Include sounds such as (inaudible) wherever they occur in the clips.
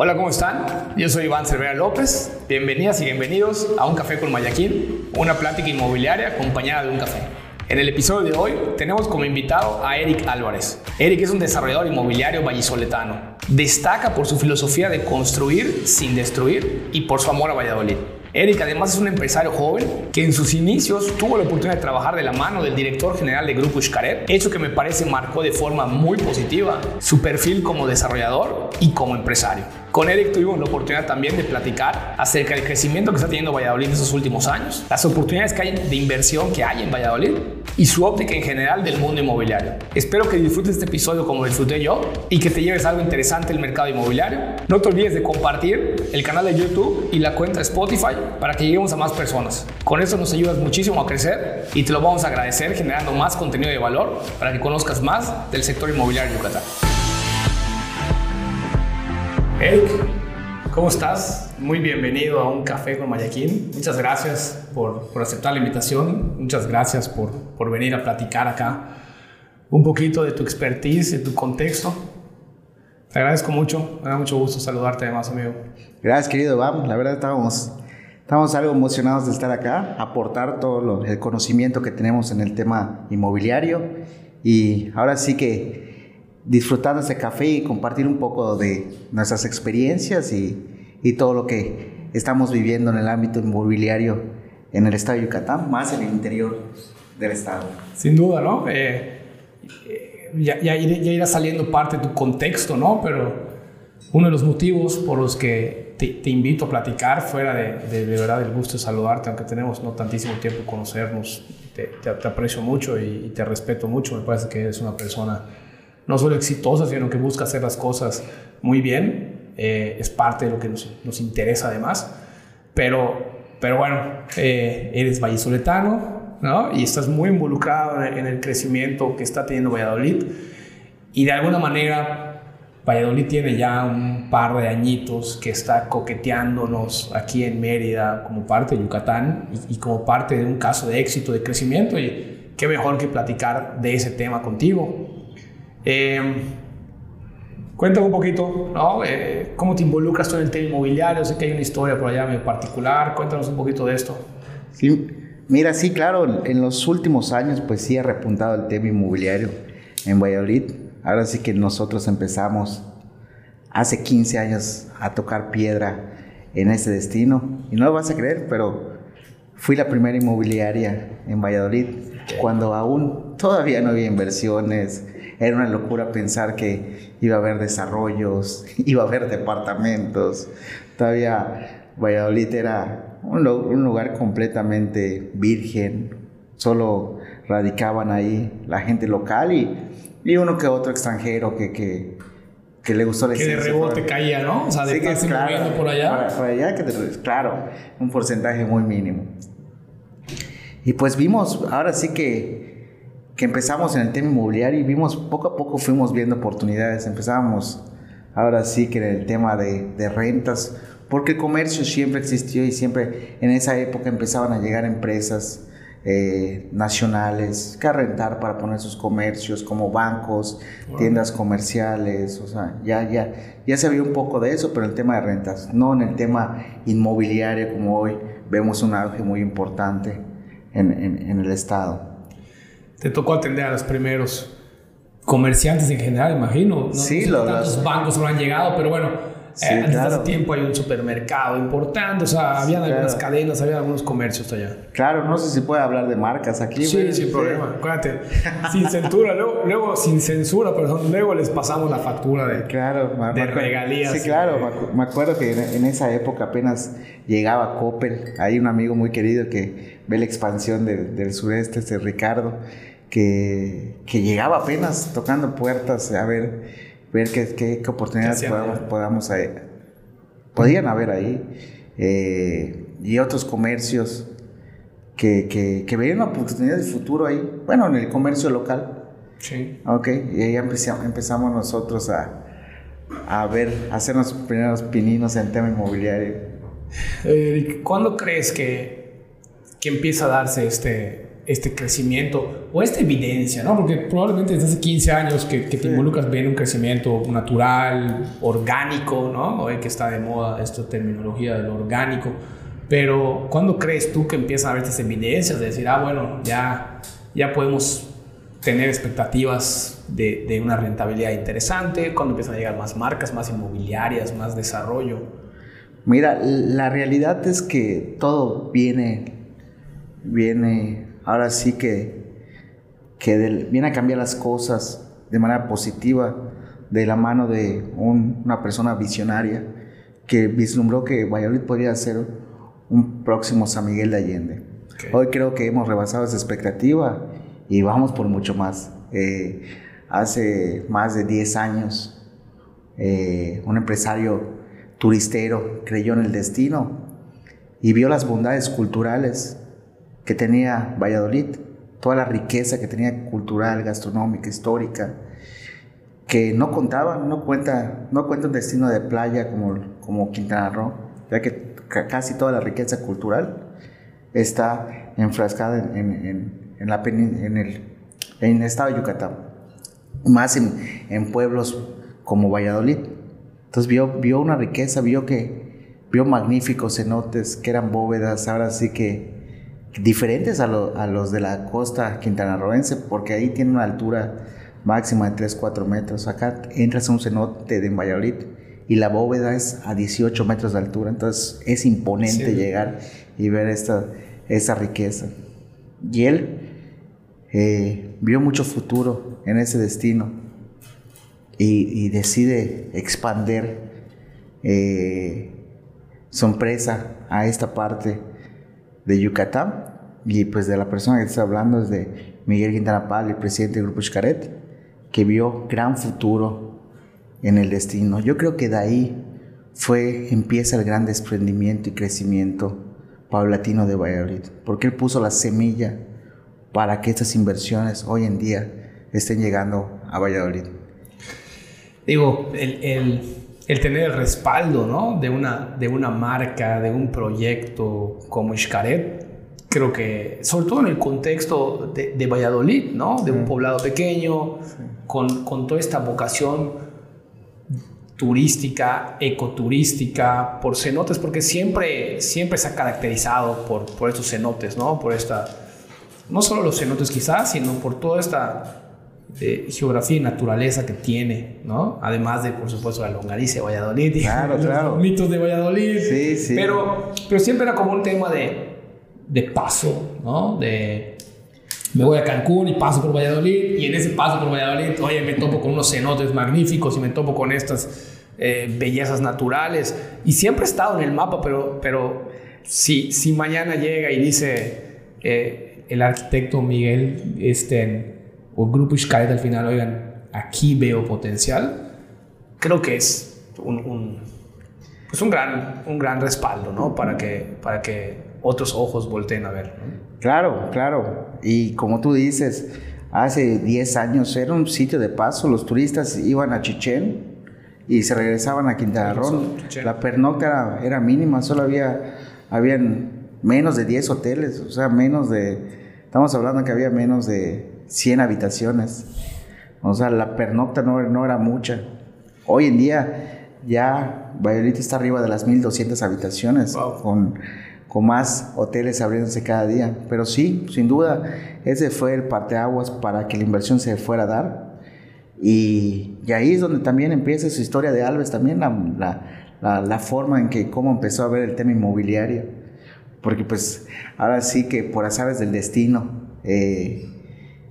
Hola, ¿cómo están? Yo soy Iván Cervera López. Bienvenidas y bienvenidos a Un Café con Mayaquín, una plática inmobiliaria acompañada de un café. En el episodio de hoy tenemos como invitado a Eric Álvarez. Eric es un desarrollador inmobiliario vallisoletano. Destaca por su filosofía de construir sin destruir y por su amor a Valladolid. Eric además es un empresario joven que en sus inicios tuvo la oportunidad de trabajar de la mano del director general de Grupo Xcaret, hecho que me parece marcó de forma muy positiva su perfil como desarrollador y como empresario. Con Eric tuvimos la oportunidad también de platicar acerca del crecimiento que está teniendo Valladolid en estos últimos años, las oportunidades que hay de inversión que hay en Valladolid y su óptica en general del mundo inmobiliario. Espero que disfrutes este episodio como disfruté yo y que te lleves algo interesante del mercado inmobiliario. No te olvides de compartir el canal de YouTube y la cuenta de Spotify para que lleguemos a más personas. Con eso nos ayudas muchísimo a crecer y te lo vamos a agradecer generando más contenido de valor para que conozcas más del sector inmobiliario en Yucatán. Eric, ¿cómo estás? Muy bienvenido a un café con Mayaquín. Muchas gracias por, por aceptar la invitación. Muchas gracias por, por, venir a platicar acá un poquito de tu expertise, de tu contexto. Te agradezco mucho. Me da mucho gusto saludarte además, amigo. Gracias, querido Vamos. La verdad estamos, estamos algo emocionados de estar acá, aportar todo lo, el conocimiento que tenemos en el tema inmobiliario y ahora sí que disfrutando ese café y compartir un poco de nuestras experiencias y, todo lo que estamos viviendo en el ámbito inmobiliario en el estado de Yucatán, más en el interior del estado. Sin duda, ¿no? Eh, eh, ya, ya, ya, irá saliendo parte de tu contexto, ¿no? Pero uno de los motivos por los que te, invito a platicar, fuera de, de, verdad el gusto de saludarte, aunque tenemos no tantísimo tiempo conocernos, te aprecio mucho y, y te respeto mucho, me parece que eres una persona no solo exitosa, sino que busca hacer las cosas muy bien. Eh, es parte de lo que nos, nos, interesa además. Pero, pero bueno, eh, eres vallisoletano, ¿no? Y estás muy involucrado en el crecimiento que está teniendo Valladolid. Y de alguna manera, Valladolid tiene ya un par de añitos que está coqueteándonos aquí en Mérida como parte de Yucatán y, y como parte de un caso de éxito, de crecimiento. Y qué mejor que platicar de ese tema contigo. Eh, cuéntame un poquito, ¿no? Eh, ¿Cómo te involucras tú en el tema inmobiliario? Sé que hay una historia por allá medio particular. Cuéntanos un poquito de esto. Sí, mira, sí, claro, en los últimos años pues sí ha repuntado el tema inmobiliario en Valladolid. Ahora sí que nosotros empezamos hace 15 años a tocar piedra en ese destino. Y no lo vas a creer, pero fui la primera inmobiliaria en Valladolid cuando aún todavía no había inversiones, era una locura pensar que iba a haber desarrollos, (laughs) iba a haber departamentos. Todavía Valladolid era un, un lugar completamente virgen, solo radicaban ahí la gente local y, y uno que otro extranjero que, que, que le gustó la Que de rebote caía, ¿no? O sea, de sí, que claro, moviendo por allá. Por allá, que te, claro, un porcentaje muy mínimo. Y pues vimos, ahora sí que que empezamos en el tema inmobiliario y vimos poco a poco fuimos viendo oportunidades. Empezábamos ahora sí que en el tema de, de rentas, porque el comercio siempre existió y siempre en esa época empezaban a llegar empresas eh, nacionales que a rentar para poner sus comercios como bancos, wow. tiendas comerciales, o sea, ya, ya, ya se vio un poco de eso, pero el tema de rentas, no en el tema inmobiliario como hoy vemos un auge muy importante en, en, en el estado te tocó atender a los primeros comerciantes en general, imagino. ¿no? Sí, no sé lo, tantos los... bancos no han llegado, pero bueno, Sí, eh, desde claro. hace tiempo hay un supermercado importante, o sea, habían Sí, algunas claro. cadenas, había algunos comercios allá. Claro, no sé si puede hablar de marcas aquí. Sí, güey. sin problema. Acuérdate, sin censura, luego, luego, sin censura, perdón, luego les pasamos la factura de, Claro, de regalías. Sí, claro, me acu- me acuerdo que en, en esa época apenas llegaba Coppel. Hay un amigo muy querido que ve la expansión del, del sureste, este Ricardo, que, que llegaba apenas tocando puertas a ver, ver qué, qué, qué oportunidades ¿Qué hacían podamos, podamos ahí- podían haber ahí. Eh, y otros comercios que, que, que veían una oportunidad de futuro ahí. Bueno, en el comercio local. Sí. Ok, y ahí empezamos, empezamos nosotros a, a ver, a hacer los primeros pininos en tema inmobiliario. Eric, ¿cuándo crees que, que empieza a darse este, este crecimiento o esta evidencia, ¿no? Porque probablemente desde hace 15 años que, que te involucras bien un crecimiento natural, orgánico, ¿no? Hoy que está de moda esta terminología del orgánico. Pero ¿cuándo crees tú que empiezan a haber estas evidencias de decir, ah, bueno, ya, ya podemos tener expectativas de, de una rentabilidad interesante? ¿Cuándo empiezan a llegar más marcas, más inmobiliarias, más desarrollo? Mira, la realidad es que todo viene, viene ahora sí que, que viene a cambiar las cosas de manera positiva de la mano de una persona visionaria que vislumbró que Valladolid podría ser un próximo San Miguel de Allende. Hoy creo que hemos rebasado esa expectativa y vamos por mucho más. Eh, hace más de 10 años, eh, un empresario turistero creyó en el destino y vio las bondades culturales que tenía Valladolid, toda la riqueza que tenía cultural, gastronómica, histórica, que no contaban, no cuenta, no cuenta un destino de playa como, como Quintana Roo, ya que casi toda la riqueza cultural está enfrascada en, en, la, en, el, en el estado de Yucatán, más en, en pueblos como Valladolid. Entonces vio, vio una riqueza, vio que vio magníficos cenotes que eran bóvedas, ahora sí que diferentes a, los de la costa quintanarroense, porque ahí tiene una altura máxima de 3, 4 metros. Acá entras a un cenote de Valladolid y la bóveda es a 18 metros de altura, entonces es imponente llegar y ver esta, esa riqueza. Y él eh, vio mucho futuro en ese destino y, decide expander eh, su empresa a esta parte de Yucatán y pues de la persona que está hablando es de Miguel Quintana Pal, el presidente del Grupo Xcaret, que vio gran futuro en el destino. Yo creo que de ahí fue, empieza el gran desprendimiento y crecimiento paulatino de Valladolid, porque él puso la semilla para que estas inversiones hoy en día estén llegando a Valladolid. Digo, el, el, el tener el respaldo ¿no? de, una, de una marca, de un proyecto como Xcaret, creo que, sobre todo en el contexto de, de Valladolid, ¿no? de un poblado pequeño, con, con toda esta vocación turística, ecoturística, por cenotes, porque siempre, siempre se ha caracterizado por, por estos cenotes, ¿no? Por esta, no solo los cenotes quizás, sino por toda esta de geografía y naturaleza que tiene, ¿no? Además de, por supuesto, la longaniza de Valladolid. Claro, los claro. mitos de Valladolid. Sí, sí. Pero, pero siempre era como un tema de, de paso, ¿no? De me voy a Cancún y paso por Valladolid y en ese paso por Valladolid, oye, me topo con unos cenotes magníficos y me topo con estas eh, bellezas naturales. Y siempre he estado en el mapa, pero, pero si, si mañana llega y dice eh, el arquitecto Miguel, este o Grupo Xcaret al final, oigan, aquí veo potencial, creo que es un, un, pues un, gran, un gran respaldo, ¿no? Para que, para que otros ojos volteen a ver. Claro, claro. Y como tú dices, hace 10 años era un sitio de paso, los turistas iban a Chichén y se regresaban a Quintana Roo. La pernocta era, era, mínima, solo había habían menos de 10 hoteles, o sea, menos de... Estamos hablando que había menos de 100 habitaciones. O sea, la pernocta no, no era mucha. Hoy en día ya Valladolid está arriba de las 1200 habitaciones, con, con más hoteles abriéndose cada día. Pero sí, sin duda, ese fue el parteaguas para que la inversión se fuera a dar. Y, y ahí es donde también empieza su historia de Alves, también la, la, la, forma en que cómo empezó a ver el tema inmobiliario. Porque pues ahora sí que por azares del destino, eh,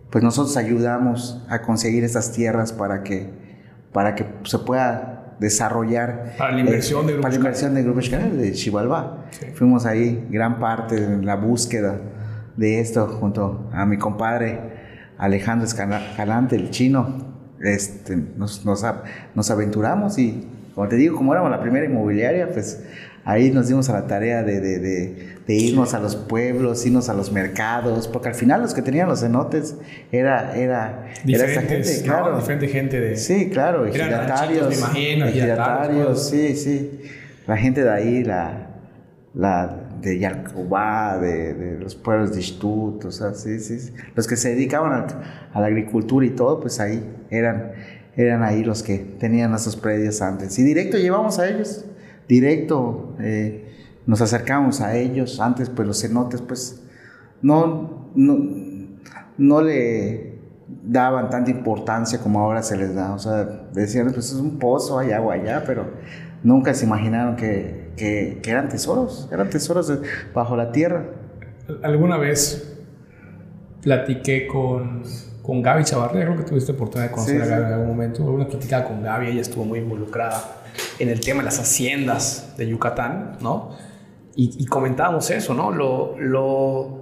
pues nosotros ayudamos a conseguir esas tierras para que, para que se pueda desarrollar. Para la inversión de Grupo Para la inversión de Grupo de Chivalba. Fuimos ahí gran parte en la búsqueda de esto junto a mi compadre Alejandro Escalante, el chino. Este, nos, nos, nos aventuramos y, como te digo, como éramos la primera inmobiliaria, pues ahí nos dimos a la tarea de, de, de, irnos a los pueblos, irnos a los mercados, porque al final los que tenían los cenotes era, era, era esta gente, claro. Diferente gente de... Sí, claro, ejidatarios. Me imagino, ejidatarios, sí, sí. La gente de ahí, la, la, de Yalcobá, de, de, los pueblos de o sea, sí, sí, los que se dedicaban a, a, la agricultura y todo, pues ahí eran, eran ahí los que tenían esos predios antes. Y directo llevamos a ellos, directo eh, nos acercamos a ellos, antes pues los cenotes pues no, no, no le daban tanta importancia como ahora se les da, o sea, decían pues es un pozo, hay agua allá, pero nunca se imaginaron que, que, eran tesoros, eran tesoros bajo la tierra. Alguna vez platiqué con, con Gaby Chavarría, creo que tuviste oportunidad de conocer a Gaby en algún momento. Una platicada con Gaby, ella estuvo muy involucrada en el tema de las haciendas de Yucatán, ¿no? Y, comentábamos eso, ¿no? Lo, lo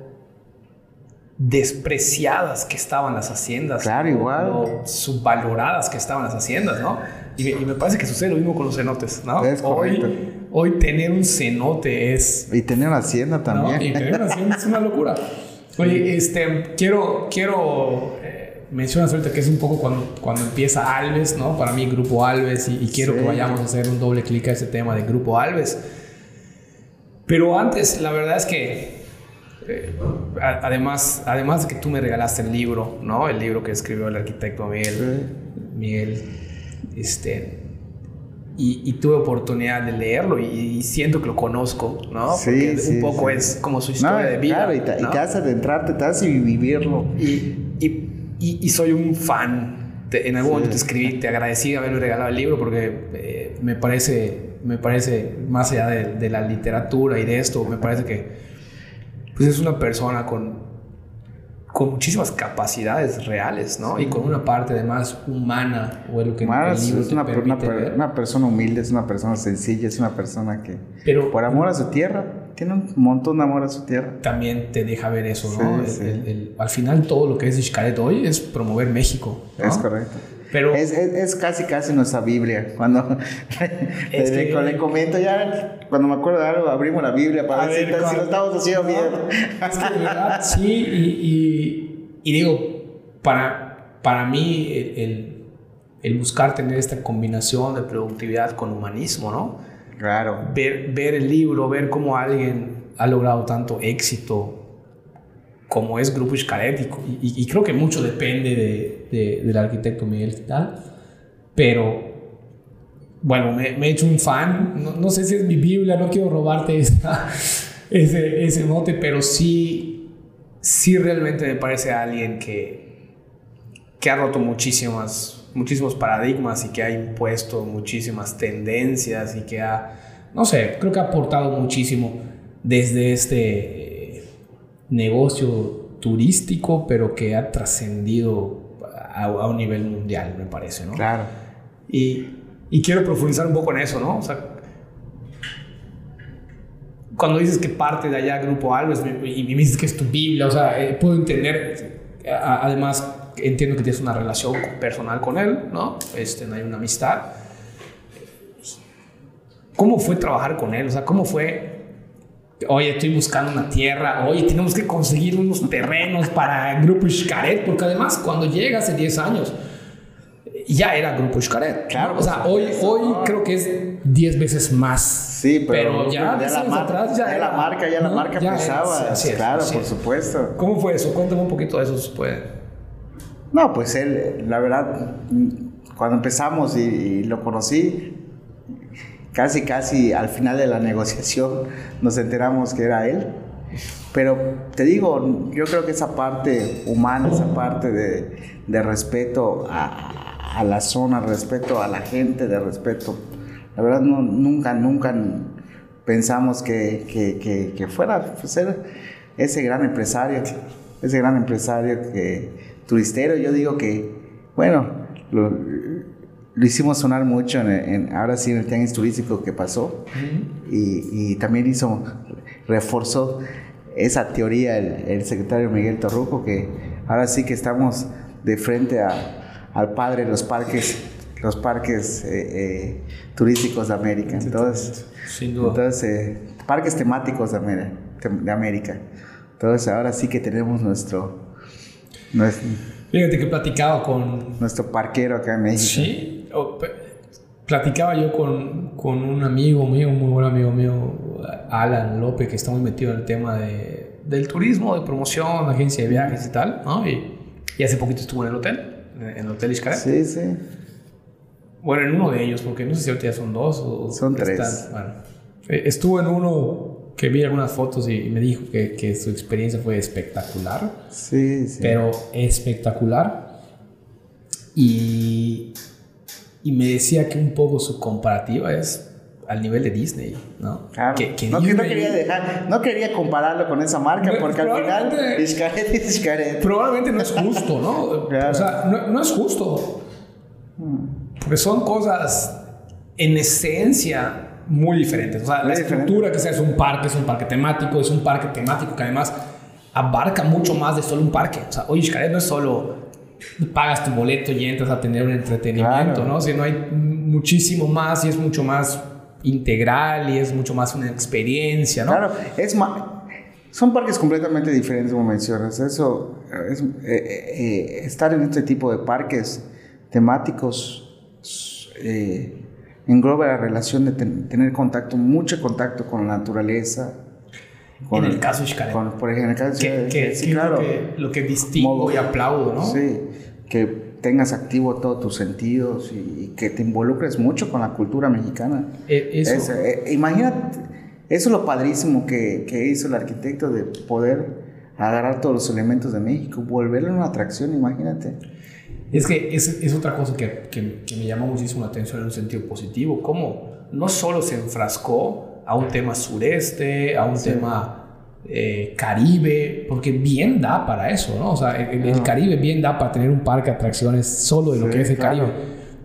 despreciadas que estaban las haciendas. Claro, igual. Lo subvaloradas que estaban las haciendas, ¿no? Y, me parece que sucede lo mismo con los cenotes, ¿no? Es correcto. Hoy, hoy tener un cenote es... Y tener una hacienda también. Y tener una hacienda es una locura. Oye, este, quiero, quiero eh, mencionar ahorita que es un poco cuando, cuando empieza Alves, ¿no? Para mí, Grupo Alves, y, quiero que vayamos a hacer un doble clic a ese tema de Grupo Alves. Pero antes, la verdad es que, eh, además, además de que tú me regalaste el libro, ¿no? El libro que escribió el arquitecto Miguel, Miguel este, y, tuve oportunidad de leerlo y, siento que lo conozco, ¿no? Sí, Porque un poco es como su historia de vida. Claro, y te, y te hace adentrarte, te hace vivirlo. Y, y, soy un fan. en algún momento te escribí, te agradecí de haberme regalado el libro porque eh, me parece, me parece, más allá de, de, la literatura y de esto, me parece que pues es una persona con con muchísimas capacidades reales, ¿no? Y con una parte además humana, o lo que Más, es una, una, persona humilde, es una persona sencilla, es una persona que Pero, por amor a su tierra, tiene un montón de amor a su tierra. También te deja ver eso, ¿no? al final todo lo que es Xcaret hoy es promover México. Es correcto. Pero es, es, casi, casi nuestra Biblia. Cuando (laughs) le, comento ya, cuando me acuerdo de algo, abrimos la Biblia para ver, si, lo estamos haciendo bien. Es que verdad, sí, y, y, digo, para, para mí el, el, buscar tener esta combinación de productividad con humanismo, ¿no? Claro. Ver, ver el libro, ver cómo alguien ha logrado tanto éxito como es Grupo Xcaret y, creo que mucho depende de, del arquitecto Miguel tal, pero bueno, me, he hecho un fan, no, sé si es mi Biblia, no quiero robarte (laughs) ese, ese mote, pero sí, sí realmente me parece alguien que, que ha roto muchísimas, muchísimos paradigmas y que ha impuesto muchísimas tendencias y que ha, no sé, creo que ha aportado muchísimo desde este negocio turístico, pero que ha trascendido a, un nivel mundial, me parece, ¿no? Claro. Y, y, quiero profundizar un poco en eso, ¿no? O sea, cuando dices que parte de allá Grupo Alves y me dices que es tu Biblia, o sea, eh, puedo entender, además entiendo que tienes una relación personal con él, ¿no? Este, hay una amistad. ¿Cómo fue trabajar con él? O sea, ¿cómo fue oye, estoy buscando una tierra, oye, tenemos que conseguir unos terrenos para el Grupo Xcaret, porque además cuando llega hace 10 años, ya era Grupo Xcaret. Claro. O sea, hoy, hoy creo que es 10 veces más. Sí, pero, ya, ya, la atrás ya, la marca, ya la marca pesaba. claro, por supuesto. ¿Cómo fue eso? Cuéntame un poquito de eso, si puede. No, pues él, la verdad, cuando empezamos y lo conocí, casi, casi al final de la negociación nos enteramos que era él. Pero te digo, yo creo que esa parte humana, esa parte de, de respeto a, la zona, respeto a la gente, de respeto, la verdad no, nunca, nunca pensamos que, que, fuera pues, ser ese gran empresario, ese gran empresario que turistero. Yo digo que, bueno, lo, lo hicimos sonar mucho en, ahora sí en el tianguis turístico que pasó. Y, y, también hizo reforzó esa teoría el, secretario Miguel Torruco que ahora sí que estamos de frente a, al padre de los parques los parques eh, eh, turísticos de América. Entonces entonces eh, parques temáticos de América, de América. Entonces ahora sí que tenemos nuestro, Fíjate que platicaba con... Nuestro parquero acá en México. Sí, platicaba yo con, con, un amigo mío, un muy buen amigo mío, Alan López, que está muy metido en el tema de, del turismo, de promoción, agencia de viajes y tal, ¿no? Y, y hace poquito estuvo en el hotel, en el Hotel Iscaret. Sí, sí. Bueno, en uno de ellos, porque no sé si ahorita ya son dos o... Son tres. están- bueno, Eh, estuvo en uno que vi algunas fotos y me dijo que, que su experiencia fue espectacular, Sí, sí. pero espectacular. Y, y me decía que un poco su comparativa es al nivel de Disney, ¿no? Claro. Que, que no, no quería dejar, no quería compararlo con esa marca Pero porque al final Xcaret es Xcaret. probablemente no es justo, ¿no? (laughs) Claro. O sea, no, no es justo. Porque son cosas en esencia muy diferentes. O sea, Muy la diferente. estructura que sea es un parque, es un parque temático, es un parque temático que además abarca mucho más de solo un parque. O sea, oye, no es solo pagas tu boleto y entras a tener un entretenimiento, Claro. ¿no? Sino hay muchísimo más y es mucho más integral y es mucho más una experiencia, ¿no? Claro, es son parques completamente diferentes como mencionas. Eso es, eh, eh, estar en este tipo de parques temáticos eh, engloba la relación de ten- tener contacto, mucho contacto con la naturaleza. En el caso de con- por ejemplo, en el caso que, que- sí, que claro. lo, que, lo que distingo Modo- y aplaudo, ¿no? Sí, que tengas activo todos tus sentidos y, y que te involucres mucho con la cultura mexicana. E- eso. Es, eh, imagínate, eso es lo padrísimo que, que hizo el arquitecto de poder agarrar todos los elementos de México, volverlo una atracción, imagínate. Es que es, es otra cosa que, que- que me llamó muchísimo la atención en un sentido positivo, cómo no solo se enfrascó a un tema sureste, a un tema eh, caribe, porque bien da para eso, ¿no? O sea, el, el Caribe bien da para tener un parque de atracciones solo de lo Sí, que es el claro. Caribe,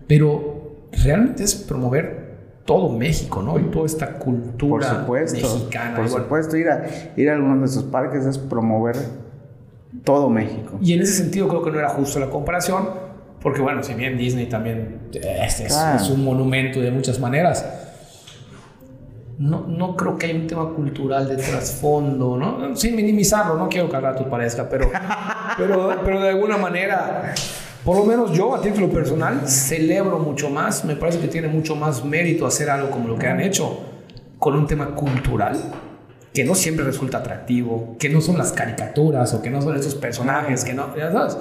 pero realmente es promover todo México, ¿no? Y toda esta cultura Por supuesto, mexicana. por supuesto, ir a, ir a alguno de esos parques es promover todo México. Y en ese sentido creo que no era justo la comparación, porque bueno, si bien Disney también este es, es un monumento de muchas maneras, no, no creo que haya un tema cultural de trasfondo, ¿no? Sin minimizarlo, no quiero que al rato parezca, pero, (laughs) pero, pero de alguna manera, por lo menos yo a título personal celebro mucho más, me parece que tiene mucho más mérito hacer algo como lo que han hecho con un tema cultural que no siempre resulta atractivo, que no son las caricaturas o que no son esos personajes, que no, ya sabes.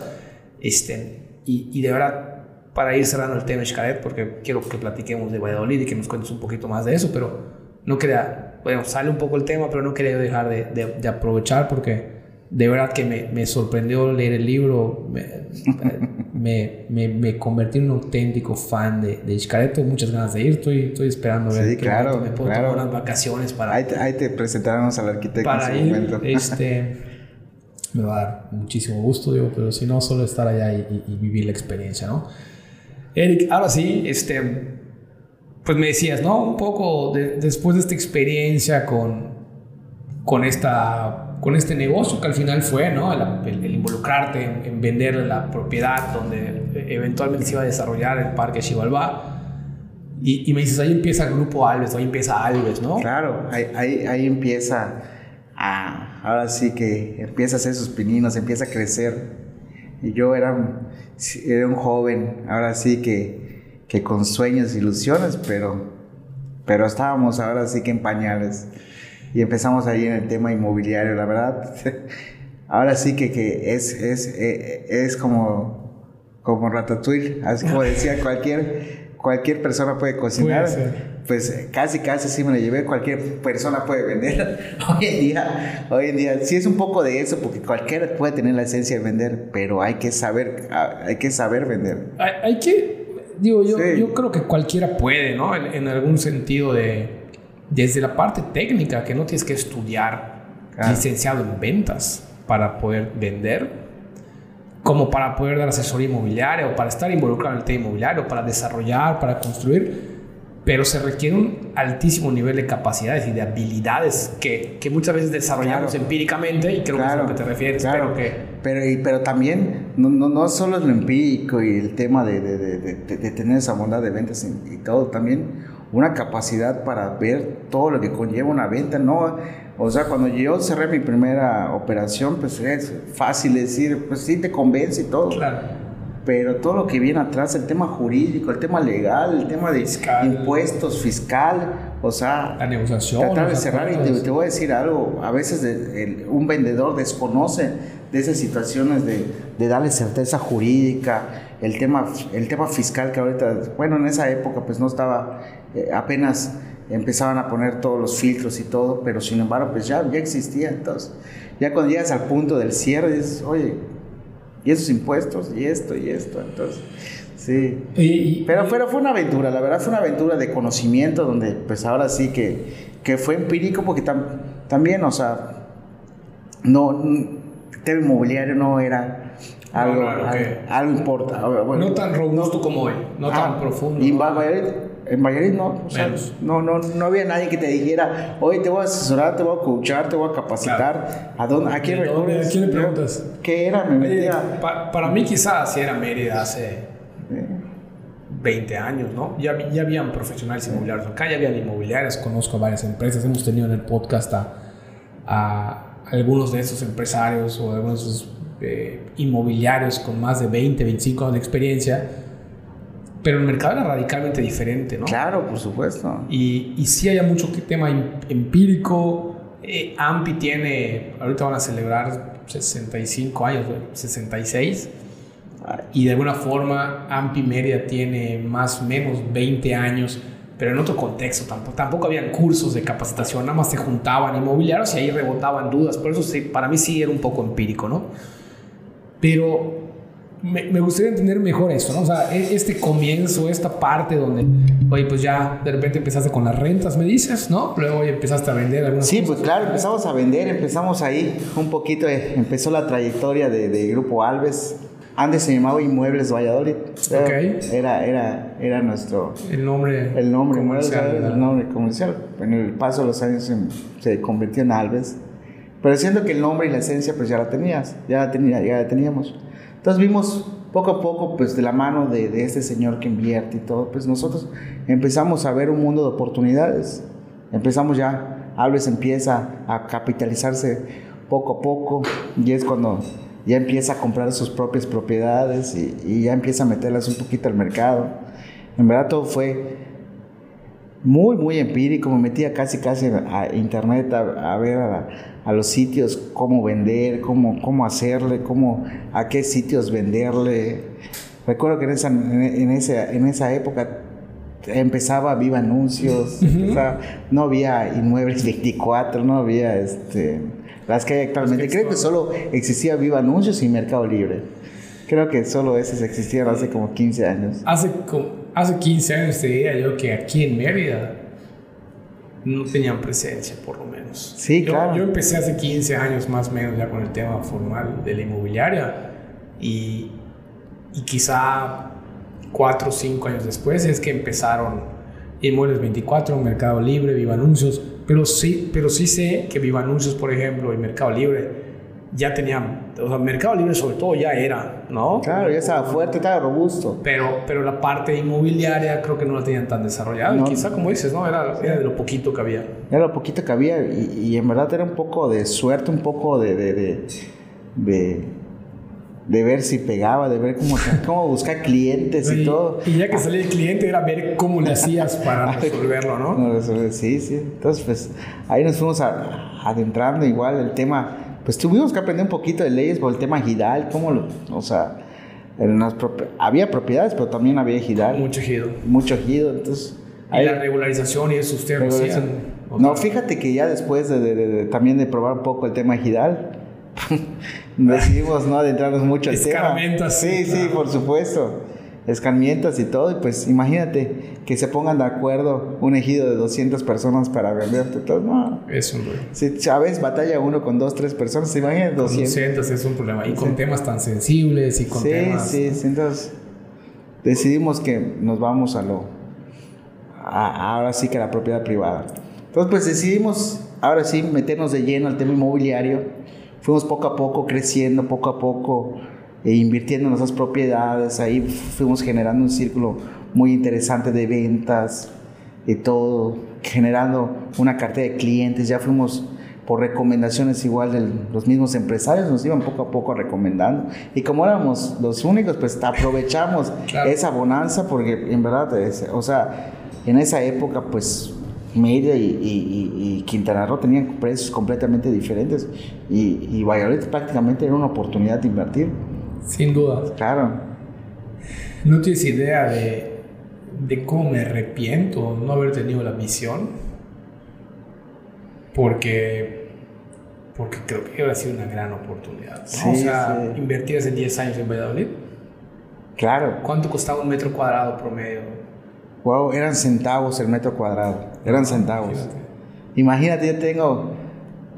Este, y, y de verdad, para ir cerrando el tema Xcaret, porque quiero que platiquemos de Valladolid y que nos cuentes un poquito más de eso, pero no quería, bueno, sale un poco el tema, pero no quería dejar de, de- de aprovechar porque de verdad que me, me sorprendió leer el libro, me, me, me, convertí en un auténtico fan de, de Xcaret, tengo muchas ganas de ir, estoy, estoy esperando a ver Sí, qué claro, me puedo claro. tomar unas vacaciones para Ahí te, ahí te presentaremos al arquitecto para en su ir, momento. este, (laughs) me va a dar muchísimo gusto, digo, pero si no, solo estar allá y, y- y vivir la experiencia, ¿no? Eric, ahora sí, este, pues me decías, ¿no? Un poco de- después de esta experiencia con, con, esta, con este negocio que al final fue, ¿no? El, el- involucrarte en, en vender la propiedad donde eventualmente se iba a desarrollar el parque Xibalbá. Y, y me dices, ahí empieza el grupo Alves, ahí empieza Alves, ¿no? Claro, ahí, ahí, empieza a, ahora sí que empieza a hacer sus pininos, empieza a crecer. Y yo era, era un joven, ahora sí que, que con sueños, ilusiones, pero, pero estábamos ahora sí que en pañales. Y empezamos ahí en el tema inmobiliario, la verdad. (laughs) Ahora sí que, que es, es, eh, es como, como Ratatouille, así como decía (laughs) cualquier, cualquier persona puede cocinar. Pues eh, casi, casi sí me lo llevé, cualquier persona puede vender. (laughs) Hoy en día, hoy en día sí es un poco de eso, porque cualquiera puede tener la esencia de vender, pero hay que saber, ah, hay que saber vender. Hay, hay que, digo, yo, Sí. yo creo que cualquiera puede, ¿no? En, en algún sentido de, desde la parte técnica, que no tienes que estudiar Claro. licenciado en ventas para poder vender, como para poder dar asesoría inmobiliaria o para estar involucrado en el tema inmobiliario, para desarrollar, para construir, pero se requiere un altísimo nivel de capacidades y de habilidades que, que muchas veces desarrollamos Claro. empíricamente y creo que es a lo que te refieres, Claro, pero que... pero, y- pero también no, no, no solo es lo empírico y el tema de, de, de, de- de tener esa bondad de ventas y, y todo, también una capacidad para ver todo lo que conlleva una venta, ¿no? O sea, cuando yo cerré mi primera operación, pues es fácil decir, pues sí te convence y todo. Claro. pero todo lo que viene atrás, el tema jurídico, el tema legal, el tema de impuestos, fiscal, o sea, la negociación. Tratar de cerrar y te, voy a decir algo, a veces un vendedor desconoce de esas situaciones de, de, darle certeza jurídica, el tema, el tema fiscal que ahorita, bueno, en esa época pues no estaba, eh, apenas empezaban a poner todos los filtros y todo, pero sin embargo pues ya, ya existía, entonces ya cuando llegas al punto del cierre dices, oye, y esos impuestos, y esto, y esto. Entonces, sí. pero, fue una aventura, la verdad fue una aventura de conocimiento donde pues ahora sí que, que fue empírico porque también, o sea, no, el tema inmobiliario no era algo, algo, importa. no tan robusto como hoy, no tan ah, profundo. Y en Valladolid no, no, no, no había nadie que te dijera, oye, te voy a asesorar, te voy a coachar, te voy a capacitar. ¿A, dónde, ¿A quién ¿A quién le preguntas? ¿Qué era? para mí quizás sí era Mérida hace 20 años, ¿no? Ya, ya habían profesionales inmobiliarios acá, ya habían inmobiliarias, conozco a varias empresas, hemos tenido en el podcast a, a algunos de esos empresarios o algunos de esos eh, inmobiliarios con más de 20, 25 años de experiencia pero el mercado era radicalmente diferente, ¿no? Claro, por supuesto. Y, y sí hay mucho tema em, empírico. Eh, AMPI tiene, ahorita van a celebrar 65 años, 66. Y de alguna forma AMPI Mérida tiene más o menos 20 años, pero en otro contexto. Tampoco, tampoco habían cursos de capacitación, nada más se juntaban inmobiliarios y ahí rebotaban dudas. Por eso sí, para mí sí era un poco empírico, ¿no? Pero me, gustaría entender mejor eso, ¿no? O sea, e, este comienzo, esta parte donde, oye, pues ya de repente empezaste con las rentas, me dices, ¿no? Luego empezaste a vender algunas Sí, pues claro, empezamos a vender, empezamos ahí un poquito, eh, empezó la trayectoria de, Grupo Alves. Antes se llamaba Inmuebles Valladolid. Era, era, era nuestro... El nombre... El nombre comercial. el nombre comercial. En el paso de los años se, se convirtió en Alves. Pero siendo que el nombre y la esencia pues ya la tenías, ya la, tenía, ya la teníamos. Entonces vimos poco a poco, pues de la mano de, de, este señor que invierte y todo, pues nosotros empezamos a ver un mundo de oportunidades. Empezamos ya, Alves empieza a capitalizarse poco a poco y es cuando ya empieza a comprar sus propias propiedades y, ya empieza a meterlas un poquito al mercado. En verdad todo fue muy, muy empírico. Me metía casi, casi a internet a, ver a, los sitios cómo vender, cómo, cómo hacerle, cómo, a qué sitios venderle. Recuerdo que en esa, en, esa, en esa época empezaba Viva Anuncios, no había Inmuebles 24, no había este, las que hay actualmente. Creo que solo existía Viva Anuncios y Mercado Libre. Creo que solo esos existían hace como 15 años. Hace como hace 15 años te diría yo que aquí en Mérida no tenían presencia, por lo menos. Sí, claro. Yo empecé hace 15 años más o menos ya con el tema formal de la inmobiliaria y, y quizá 4 o 5 años después es que empezaron Inmuebles 24, Mercado Libre, Viva Anuncios, pero sí, pero sí sé que Viva Anuncios, por ejemplo, y Mercado Libre ya tenían, o sea, Mercado Libre sobre todo ya era, ¿no? Claro, ya estaba fuerte, estaba robusto. Pero, pero la parte inmobiliaria creo que no la tenían tan desarrollada. y quizá, como dices, ¿no? Era, era, de lo poquito que había. Era lo poquito que había y, y en verdad era un poco de suerte, un poco de, de, de, de de ver si pegaba, de ver cómo, (laughs) cómo buscar clientes y, todo. Y ya que salía el cliente era ver cómo le hacías para (laughs) resolverlo, ¿no? Sí, sí. Entonces, pues ahí nos fuimos adentrando igual el tema pues tuvimos que aprender un poquito de leyes por el tema Gidal, cómo, lo, o sea, había propiedades, pero también había Gidal. Mucho Gido. Mucho Gido, entonces... ¿Y la regularización y eso ustedes No, fíjate que ya después de, también de probar un poco el tema Gidal, (laughs) decidimos no adentrarnos mucho al tema. Sí, sí, por supuesto escarmientas y todo, y pues imagínate que se pongan de acuerdo un ejido de 200 personas para venderte todo, no. Es un problema. Si sabes, batalla uno con dos, tres personas, imagínate 200. 200 es un problema, y con temas tan sensibles y con temas... Sí, sí, entonces decidimos que nos vamos a lo... ahora sí que a la propiedad privada. Entonces pues decidimos, ahora sí, meternos de lleno al tema inmobiliario. Fuimos poco a poco creciendo, poco a poco e invirtiendo en esas propiedades. Ahí fuimos generando un círculo muy interesante de ventas y todo, generando una cartera de clientes. Ya fuimos por recomendaciones igual de los mismos empresarios, nos iban poco a poco recomendando. Y como éramos los únicos, pues aprovechamos esa bonanza porque en verdad, o sea, en esa época, pues Mérida y, Quintana Roo tenían precios completamente diferentes y, y Valladolid prácticamente era una oportunidad de invertir. Sin duda. Claro. No tienes idea de, de cómo me arrepiento no haber tenido la visión porque, porque creo que hubiera sido una gran oportunidad. o sea, invertir hace 10 años en Valladolid. Claro. ¿Cuánto costaba un metro cuadrado promedio? Wow, eran centavos el metro cuadrado. Eran centavos. Imagínate, yo tengo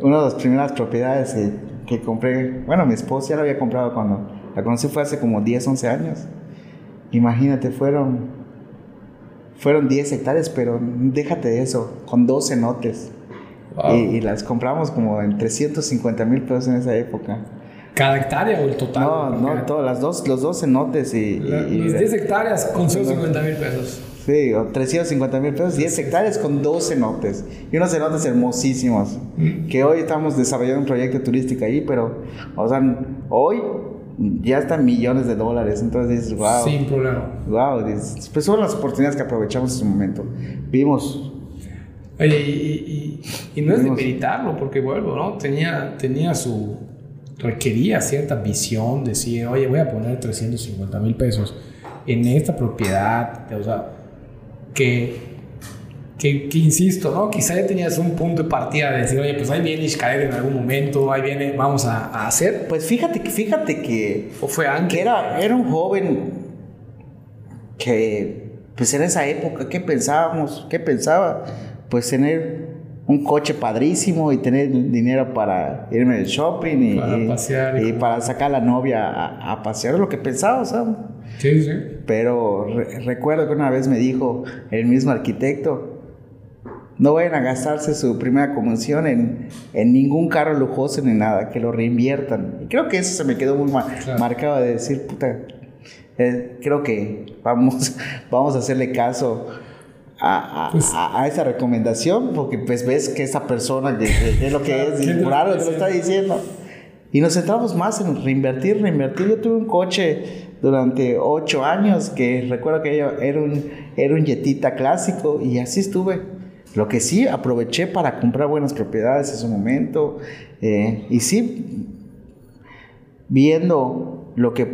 una de las primeras propiedades que, que, compré. Bueno, mi esposa ya la había comprado cuando la conocí, fue hace como 10, 11 años. Imagínate, fueron. Fueron 10 hectáreas, pero déjate de eso, con dos cenotes. Y, las compramos como en 350 mil pesos en esa época. ¿Cada hectárea o el total? No, no, todas las dos, los dos cenotes y... y, 10 hectáreas con 150 mil pesos. Sí, o 350 mil pesos, 10 hectáreas con dos cenotes. Y unos cenotes hermosísimos. Mm. Que hoy estamos desarrollando un proyecto turístico ahí, pero, o sea, hoy ya están millones de dólares. Entonces dices, wow. Sin problema. Wow, pues son las oportunidades que aprovechamos en ese momento. Vimos Oye, y, y, no es de meditarlo, porque vuelvo, ¿no? Tenía, tenía su. requería cierta visión, decir, oye, voy a poner 350 mil pesos en esta propiedad, o sea, que, que, insisto, ¿no? Quizá ya tenías un punto de partida de decir, oye, pues ahí viene Ishkaed en algún momento, ahí viene, vamos a, a hacer. Pues fíjate, fíjate que. ¿O fue antes? Que era, era un joven que, pues en esa época, ¿qué pensábamos? ¿Qué pensaba? pues tener un coche padrísimo y tener dinero para irme de shopping y para, pasear y, para sacar a la novia a, pasear, lo que pensaba, ¿sabes? Sí, sí. Pero recuerdo que una vez me dijo el mismo arquitecto, no vayan a gastarse su primera convención en, en, ningún carro lujoso ni nada, que lo reinviertan. Y creo que eso se me quedó muy marcado de decir, puta, eh, creo que vamos, (laughs) vamos a hacerle caso pues a, esa recomendación, porque pues ves que esa persona que, es lo que es, y te lo está diciendo. Y nos centramos más en reinvertir, reinvertir. Yo tuve un coche durante ocho años que recuerdo que era un, era un Yetita clásico y así estuve. Lo que sí aproveché para comprar buenas propiedades en su momento eh, y sí viendo lo que,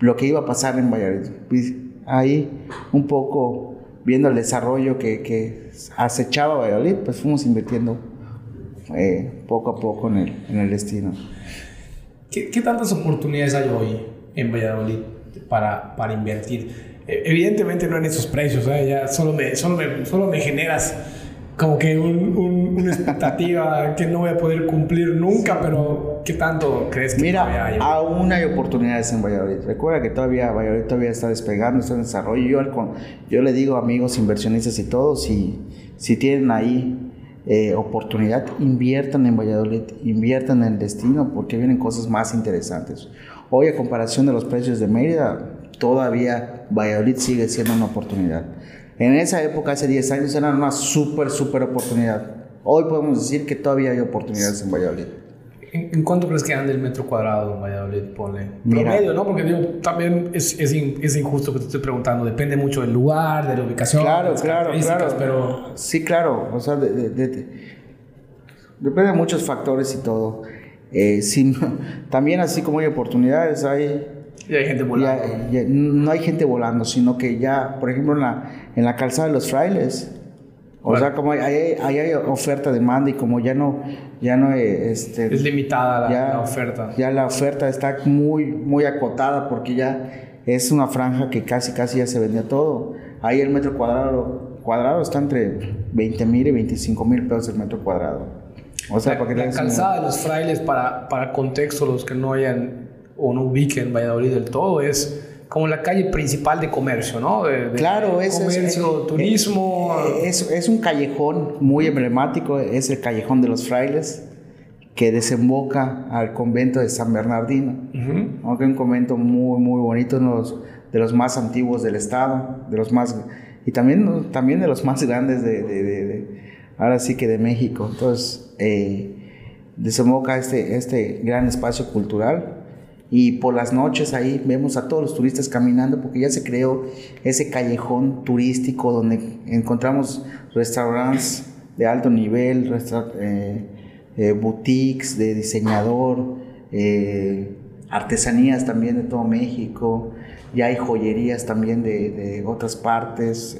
lo que iba a pasar en Valladolid. Ahí un poco viendo el desarrollo que, que acechaba Valladolid, pues fuimos invirtiendo eh, poco a poco en el, en el destino. ¿Qué, ¿Qué, tantas oportunidades hay hoy en Valladolid para, para invertir? E, evidentemente no en esos precios, ¿eh? ya solo me, solo me, solo me generas como que un, una expectativa (laughs) que no voy a poder cumplir nunca, pero ¿qué tanto crees que Mira, hay? aún hay oportunidades en Valladolid. Recuerda que todavía Valladolid todavía está despegando, está en desarrollo. Yo, yo le digo amigos inversionistas y todos, si, si tienen ahí eh, oportunidad, inviertan en Valladolid, inviertan en el destino, porque vienen cosas más interesantes. Hoy, a comparación de los precios de Mérida, todavía Valladolid sigue siendo una oportunidad. En esa época, hace 10 años, era una súper, súper oportunidad. Hoy podemos decir que todavía hay oportunidades en Valladolid. ¿En, cuánto crees que anda el metro cuadrado en Valladolid? Ponle. Promedio, ¿no? Porque digo, también es, es, es, injusto que te estoy preguntando. Depende mucho del lugar, de la ubicación. Claro, claro, claro. Pero... Sí, claro. O sea, depende de muchos factores y todo. Eh, (laughs) también así como hay oportunidades, hay y hay gente volando. no hay gente volando, sino que ya, por ejemplo, en la, en la calzada de los frailes, o sea, como hay, hay, hay, oferta, demanda y como ya no, ya no este, es limitada la, oferta. Ya la oferta está muy, muy acotada porque ya es una franja que casi, casi ya se vendía todo. Ahí el metro cuadrado, cuadrado está entre 20 mil y 25 mil pesos el metro cuadrado. O sea, la, la calzada de los frailes, para, para contexto, los que no hayan o no ubiquen Valladolid del todo, es como la calle principal de comercio, ¿no? claro, es, comercio, es, turismo. Es, es, un callejón muy emblemático, es el callejón de los frailes que desemboca al convento de San Bernardino, aunque un convento muy, muy bonito, uno de los, de los, más antiguos del estado, de los más, y también, también de los más grandes de, de, de ahora sí que de México. Entonces, eh, desemboca este, este gran espacio cultural. Y por las noches ahí vemos a todos los turistas caminando porque ya se creó ese callejón turístico donde encontramos restaurantes de alto nivel, eh, eh, boutiques de diseñador, eh, artesanías también de todo México, ya hay joyerías también de, de otras partes.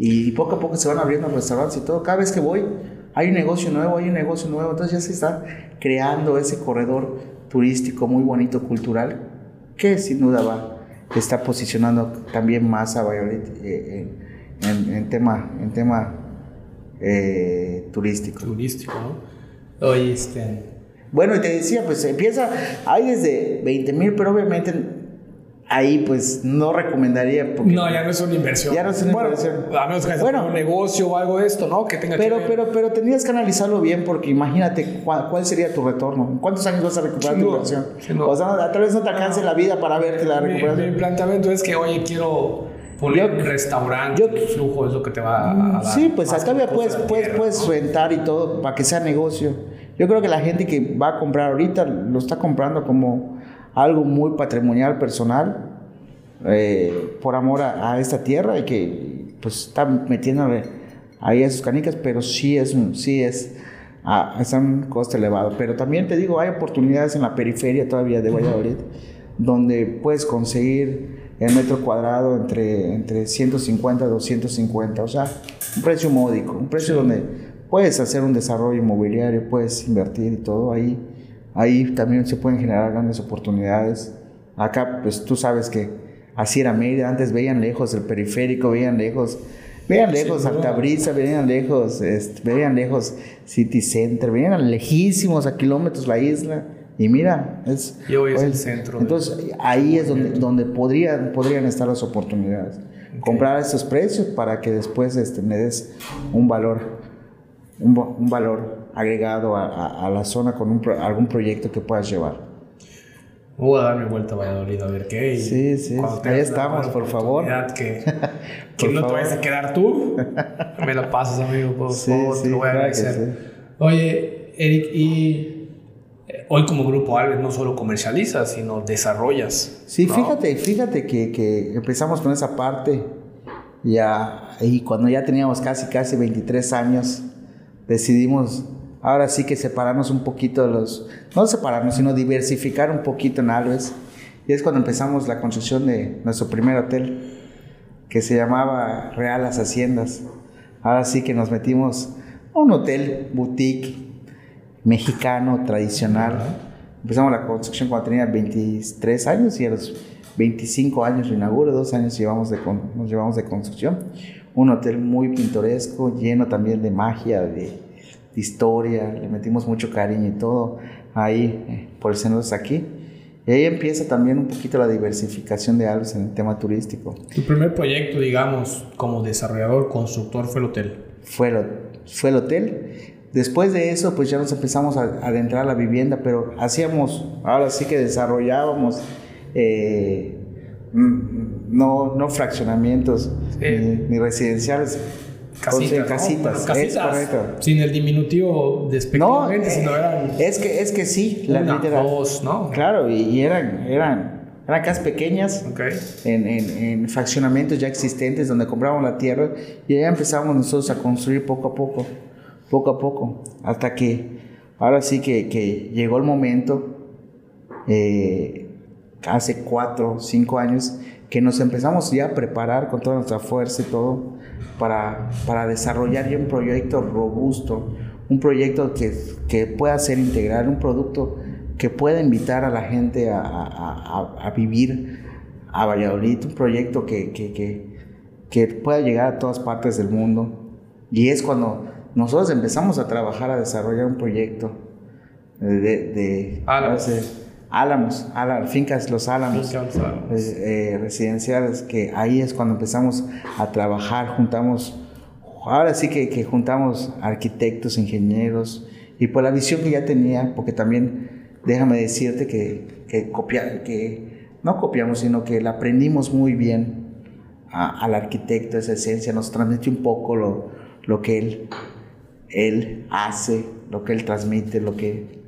y poco a poco se van abriendo restaurantes y todo. Cada vez que voy, hay un negocio nuevo, hay un negocio nuevo, entonces ya se está creando ese corredor turístico muy bonito, cultural, que sin duda va, está posicionando también más a Valladolid eh, en, tema, en tema eh, turístico. Turístico, ¿no? Oye, este... Bueno, y te decía, pues empieza, hay desde 20 mil, pero obviamente ahí pues no recomendaría porque no ya no es una inversión. Ya no es una inversión. a menos que bueno, un negocio o algo de esto no que tenga pero pero pero tendrías que analizarlo bien porque imagínate cuál, sería tu retorno cuántos años vas a recuperar tu inversión o sea tal vez no te alcance la vida para verte la recuperación. mi, planteamiento es que oye quiero poner un restaurante yo, flujo es lo que te va a, dar sí pues acá puedes puedes, puedes rentar y todo para que sea negocio. Yo creo que la gente que va a comprar ahorita lo está comprando como algo muy patrimonial, personal, eh, por amor a, esta tierra y que pues está metiéndole ahí a sus canicas, pero sí es, sí es, a, es un coste elevado. Pero también te digo, hay oportunidades en la periferia todavía de Valladolid, donde puedes conseguir el metro cuadrado entre, entre 150 y 250, o sea, un precio módico, un precio donde puedes hacer un desarrollo inmobiliario, puedes invertir y todo ahí Ahí también se pueden generar grandes oportunidades. Acá, pues tú sabes que así era Mérida, antes veían lejos el periférico, veían lejos, veían lejos Altabrisa, veían lejos, este, veían lejos City Center, veían lejísimos a kilómetros la isla. Y mira, es, y hoy es el centro. Entonces, ahí es donde, donde podrían, podrían estar las oportunidades. Comprar a esos precios para que después este, me des un valor, un, un valor agregado a, la zona con algún proyecto que puedas llevar. Voy a darme vuelta a Valladolid a ver qué. sí, sí. Ahí estamos, por favor. Que, (laughs) que no te vayas a quedar tú. Me lo pasas, amigo, por favor. te lo voy a agradecer. Oye, Eric, y eh, hoy como Grupo Alves no solo comercializas, sino desarrollas. Sí, fíjate, fíjate que, que, empezamos con esa parte ya, y cuando ya teníamos casi, casi 23 años, decidimos ahora sí que separarnos un poquito de los, no separarnos, sino diversificar un poquito en Alves. Y es cuando empezamos la construcción de nuestro primer hotel, que se llamaba Real Las Haciendas. Ahora sí que nos metimos a un hotel boutique mexicano tradicional. Empezamos la construcción cuando tenía 23 años y a los 25 años lo inauguro, dos años llevamos de, nos llevamos de construcción. Un hotel muy pintoresco, lleno también de magia, de, de historia, le metimos mucho cariño y todo ahí eh, por el centro de aquí. Y ahí empieza también un poquito la diversificación de Alves en el tema turístico. Tu primer proyecto, digamos, como desarrollador, constructor, fue el hotel. Fue el, fue el hotel. Después de eso, pues ya nos empezamos a adentrar a la vivienda, pero hacíamos, ahora sí que desarrollábamos, eh, mm, no, no fraccionamientos ni residenciales, Casitas, casitas, casitas sin el diminutivo despectivamente, no, sino eran es que es que sí, la una, dos, ¿no? Claro, y, eran eran eran casas pequeñas en, en, en, fraccionamientos ya existentes donde comprábamos la tierra y ya empezamos nosotros a construir poco a poco, poco a poco, hasta que ahora sí que, que llegó el momento, eh, hace cuatro, cinco años, que nos empezamos ya a preparar con toda nuestra fuerza y todo para, para desarrollar ya un proyecto robusto, un proyecto que, que pueda ser integral, un producto que pueda invitar a la gente a, a, a vivir a Valladolid, un proyecto que, que, que, que, pueda llegar a todas partes del mundo. Y es cuando nosotros empezamos a trabajar, a desarrollar un proyecto de... de Álamos, fincas Los Álamos, eh, residenciales, que ahí es cuando empezamos a trabajar, juntamos, ahora sí que, que, juntamos arquitectos, ingenieros, y por la visión que ya tenía, porque también déjame decirte que, que, que no copiamos, sino que la aprendimos muy bien al arquitecto, esa esencia, nos transmitió un poco lo, lo que él él hace, lo que él transmite, lo que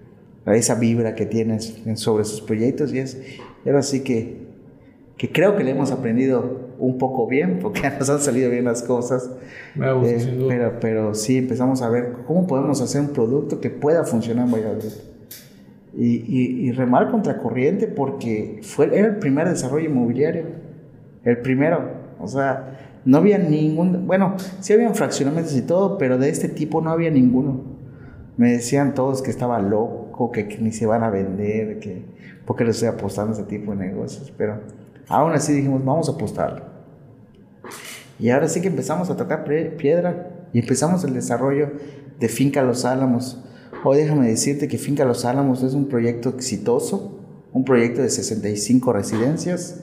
esa vibra que tienes sobre sus proyectos y es, pero así que, que creo que le hemos aprendido un poco bien, (laughs) porque nos han salido bien las cosas. Me gusta, Eh, sin duda. pero, pero sí empezamos a ver cómo podemos hacer un producto que pueda funcionar en Valladolid. Y, y, y remar contra corriente porque fue, era el primer desarrollo inmobiliario. El primero. O sea, no había ningún. Bueno, sí habían fraccionamientos y todo, pero de este tipo no había ninguno. Me decían todos que estaba loco, que, que ni se van a vender, que. porque le estoy apostando a ese tipo de negocios. Pero aún así dijimos, vamos a apostarlo. Y ahora sí que empezamos a tocar pie- piedra y empezamos el desarrollo de Finca Los Álamos. Hoy déjame decirte que Finca Los Álamos es un proyecto exitoso, un proyecto de 65 residencias,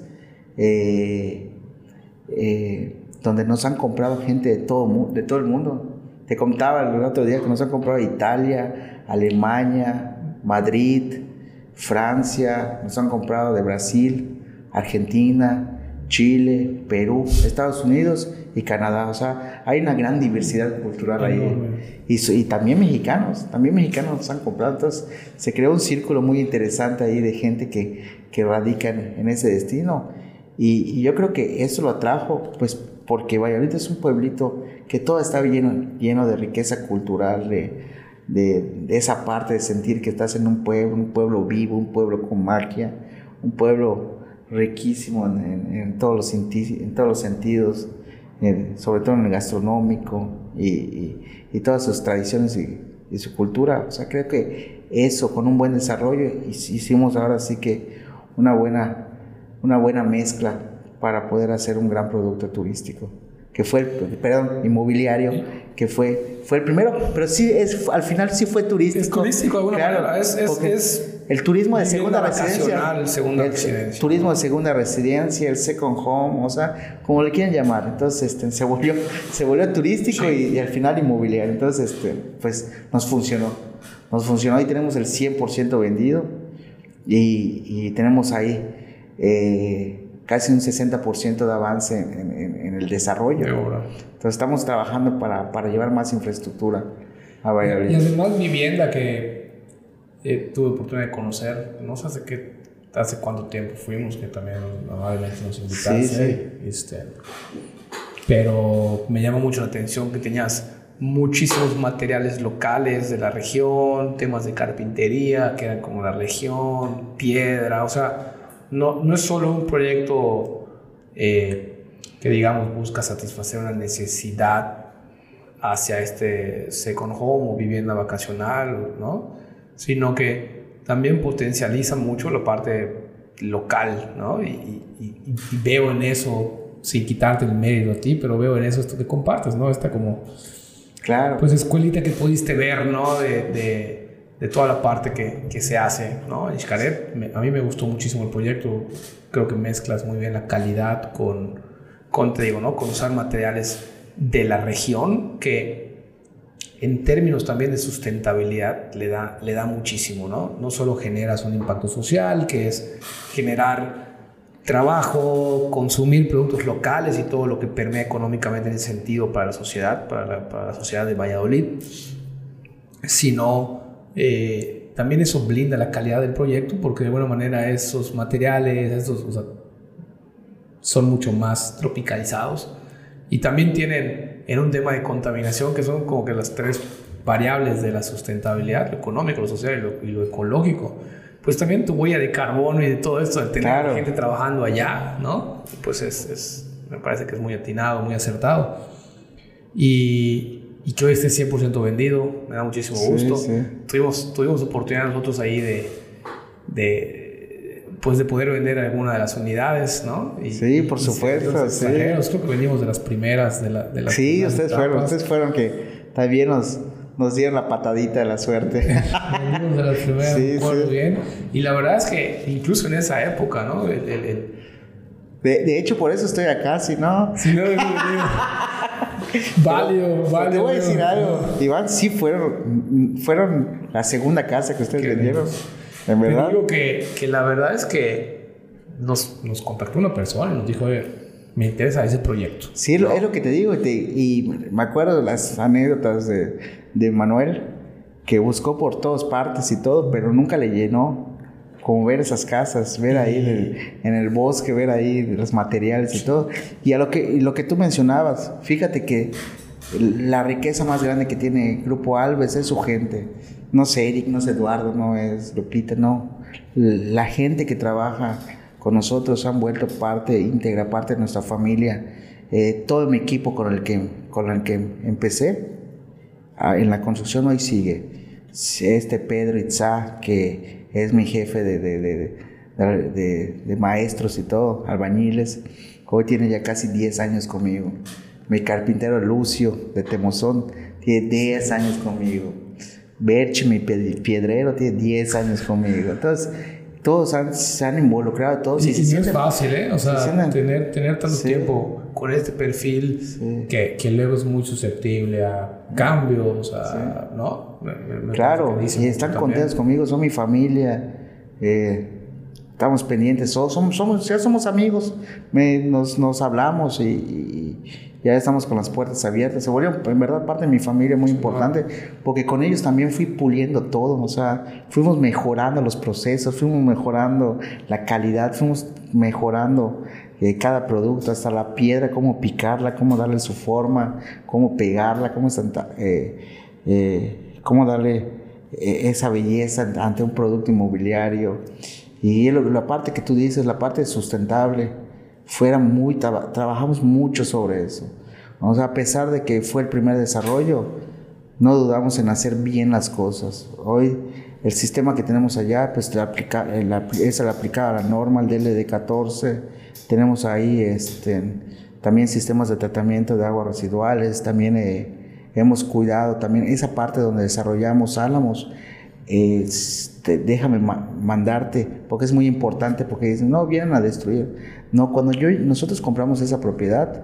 eh, eh, donde nos han comprado gente de todo, de todo el mundo. Te contaba el otro día que nos han comprado Italia, Alemania, Madrid, Francia, nos han comprado de Brasil, Argentina, Chile, Perú, Estados Unidos y Canadá. O sea, hay una gran diversidad cultural ahí. Y, también mexicanos, también mexicanos nos han comprado. Entonces se creó un círculo muy interesante ahí de gente que, que radica en, en ese destino. Y, y yo creo que eso lo atrajo, pues porque Valladolid es un pueblito que todo está lleno, lleno de riqueza cultural, de, de, esa parte de sentir que estás en un pueblo, un pueblo vivo, un pueblo con magia, un pueblo riquísimo en, todos, los en todos los sentidos, sobre todo en el gastronómico y, y- todas sus tradiciones y, y su cultura. O sea, creo que eso con un buen desarrollo hic- hicimos ahora sí que una buena, una buena mezcla para poder hacer un gran producto turístico. Que fue, el, perdón, inmobiliario, que fue, fue el primero, pero sí, es, al final sí fue turístico. Es turístico de alguna manera, es- es- porque es el turismo de segunda residencia. segunda el residencia. Turismo de segunda residencia, el second home, o sea, como le quieran llamar. Entonces, este, se volvió, se volvió turístico y, y al final inmobiliario. Entonces, este, pues nos funcionó. Nos funcionó y tenemos el 100% vendido y, y tenemos ahí eh, casi un 60% de avance en, en- en el desarrollo. De obra. Entonces, estamos trabajando para, para llevar más infraestructura a Y Valladolid. además vivienda que eh, tuve oportunidad de conocer, no sé hace qué, hace cuánto tiempo fuimos, que también amablemente nos invitaste. Sí, Este, pero me llama mucho la atención que tenías muchísimos materiales locales de la región, temas de carpintería que eran como la región, piedra, o sea, no, no es solo un proyecto eh, que digamos busca satisfacer una necesidad hacia este second home o vivienda vacacional, ¿no? Sino que también potencializa mucho la parte local, ¿no? Y, y- y- veo en eso, sin quitarte el mérito a ti, pero veo en eso esto que compartes, ¿no? Esta como, Claro. pues, escuelita que pudiste ver, ¿no? De, de- de toda la parte que, que se hace, ¿no? En Xcaret, a mí me gustó muchísimo el proyecto, creo que mezclas muy bien la calidad con, con te digo, ¿no? Con usar materiales de la región que en términos también de sustentabilidad le da, le da muchísimo, ¿no? No solo generas un impacto social, que es generar trabajo, consumir productos locales y todo lo que permea económicamente en ese sentido para la sociedad, para la, para la sociedad de Valladolid, sino eh, también eso blinda la calidad del proyecto porque de alguna manera esos materiales, esos, o sea, son mucho más tropicalizados y también tienen en un tema de contaminación que son como que las tres variables de la sustentabilidad, lo económico, lo social y lo, y lo ecológico. Pues también tu huella de carbono y de todo esto, de tener Claro. gente trabajando allá, ¿no? Pues es, es- me parece que es muy atinado, muy acertado. Y, y que hoy esté 100% vendido, me da muchísimo gusto. sí. Tuvimos, tuvimos oportunidad nosotros ahí de, de, pues de poder vender alguna de las unidades, ¿no? Y- Sí, por y supuesto, sí. Creo que venimos de las primeras de, la, de las Sí, ustedes fueron, ustedes fueron que también nos, nos dieron la patadita de la suerte. (laughs) Venimos de las primeras, Sí, sí. bien. Y la verdad es que incluso en esa época, ¿no? El, el- el- De, de hecho, por eso estoy acá, si no... si no (laughs) hubiera venido. (laughs) Válido, Te válido. voy a decir algo. Iván, sí fueron, fueron la segunda casa que ustedes vendieron. En Te verdad. digo que, que la verdad es que nos, nos contactó una persona y nos dijo, oye, me interesa ese proyecto. Sí, es lo que te digo. y me acuerdo de las anécdotas de, de Manuel, que buscó por todas partes y todo, pero nunca le llenó como ver esas casas, ver ahí en el, bosque, ver ahí los materiales y todo. Y a lo que, lo que tú mencionabas, fíjate que la riqueza más grande que tiene Grupo Alves es su gente. No sé Eric, no es Eduardo, no es Lupita, no. La gente que trabaja con nosotros han vuelto parte íntegra, parte de nuestra familia. Eh, todo mi equipo con el que, con el que empecé ah, en la construcción hoy sigue. Este Pedro Itzá, que es mi jefe de, de, maestros y todo, albañiles. Hoy tiene ya casi 10 años conmigo. Mi carpintero Lucio de Temozón tiene 10 años conmigo. Berchi, mi piedrero, tiene 10 años conmigo. Entonces, todos se han involucrado, todos. Y, no es fácil, ¿eh? O sea, tener, tener tanto tiempo con este perfil que, que, luego es muy susceptible a cambios, a, ¿no? claro, y están contentos conmigo, son mi familia. Eh, estamos pendientes, somos, somos, ya somos amigos, nos, nos hablamos y ya estamos con las puertas abiertas. Se volvió en verdad parte de mi familia muy importante, porque con ellos también fui puliendo todo, o sea, fuimos mejorando los procesos, fuimos mejorando la calidad, fuimos mejorando eh, cada producto, hasta la piedra, cómo picarla, cómo darle su forma, cómo pegarla, cómo, eh, eh, cómo darle esa belleza ante un producto inmobiliario. Y la parte que tú dices, la parte sustentable, fuera muy, trabajamos mucho sobre eso. O sea, a pesar de que fue el primer desarrollo, no dudamos en hacer bien las cosas. Hoy el sistema que tenemos allá pues, aplica, es el aplicado a la norma, el DLD14. Tenemos ahí este, también sistemas de tratamiento de aguas residuales, también eh, hemos cuidado también esa parte donde desarrollamos álamos. Este, déjame mandarte, porque es muy importante, porque dicen, no, vienen a destruir. No, cuando yo, nosotros compramos esa propiedad,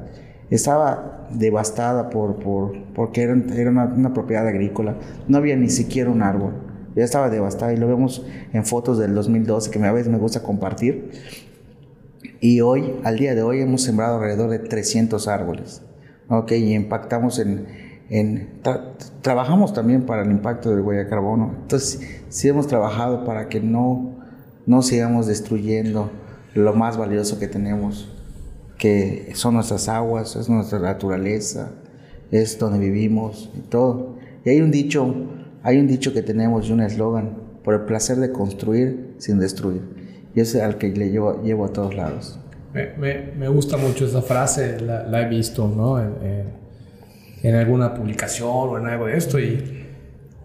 estaba devastada por, por porque era, era una, propiedad agrícola, no había ni siquiera un árbol, ya estaba devastada y lo vemos en fotos del 2012 que a veces me gusta compartir. Y hoy, al día de hoy, hemos sembrado alrededor de 300 árboles, ¿ok? Y impactamos en, en trabajamos también para el impacto del huella de carbono. Entonces, sí hemos trabajado para que no, no sigamos destruyendo lo más valioso que tenemos, que son nuestras aguas, es nuestra naturaleza, es donde vivimos y todo. Y hay un dicho, hay un dicho que tenemos y un eslogan, por el placer de construir sin destruir. Y es al que le llevo, llevo a todos lados. Me, me, gusta mucho esa frase, la, he visto ¿no? en, en, alguna publicación o en algo de esto. Y,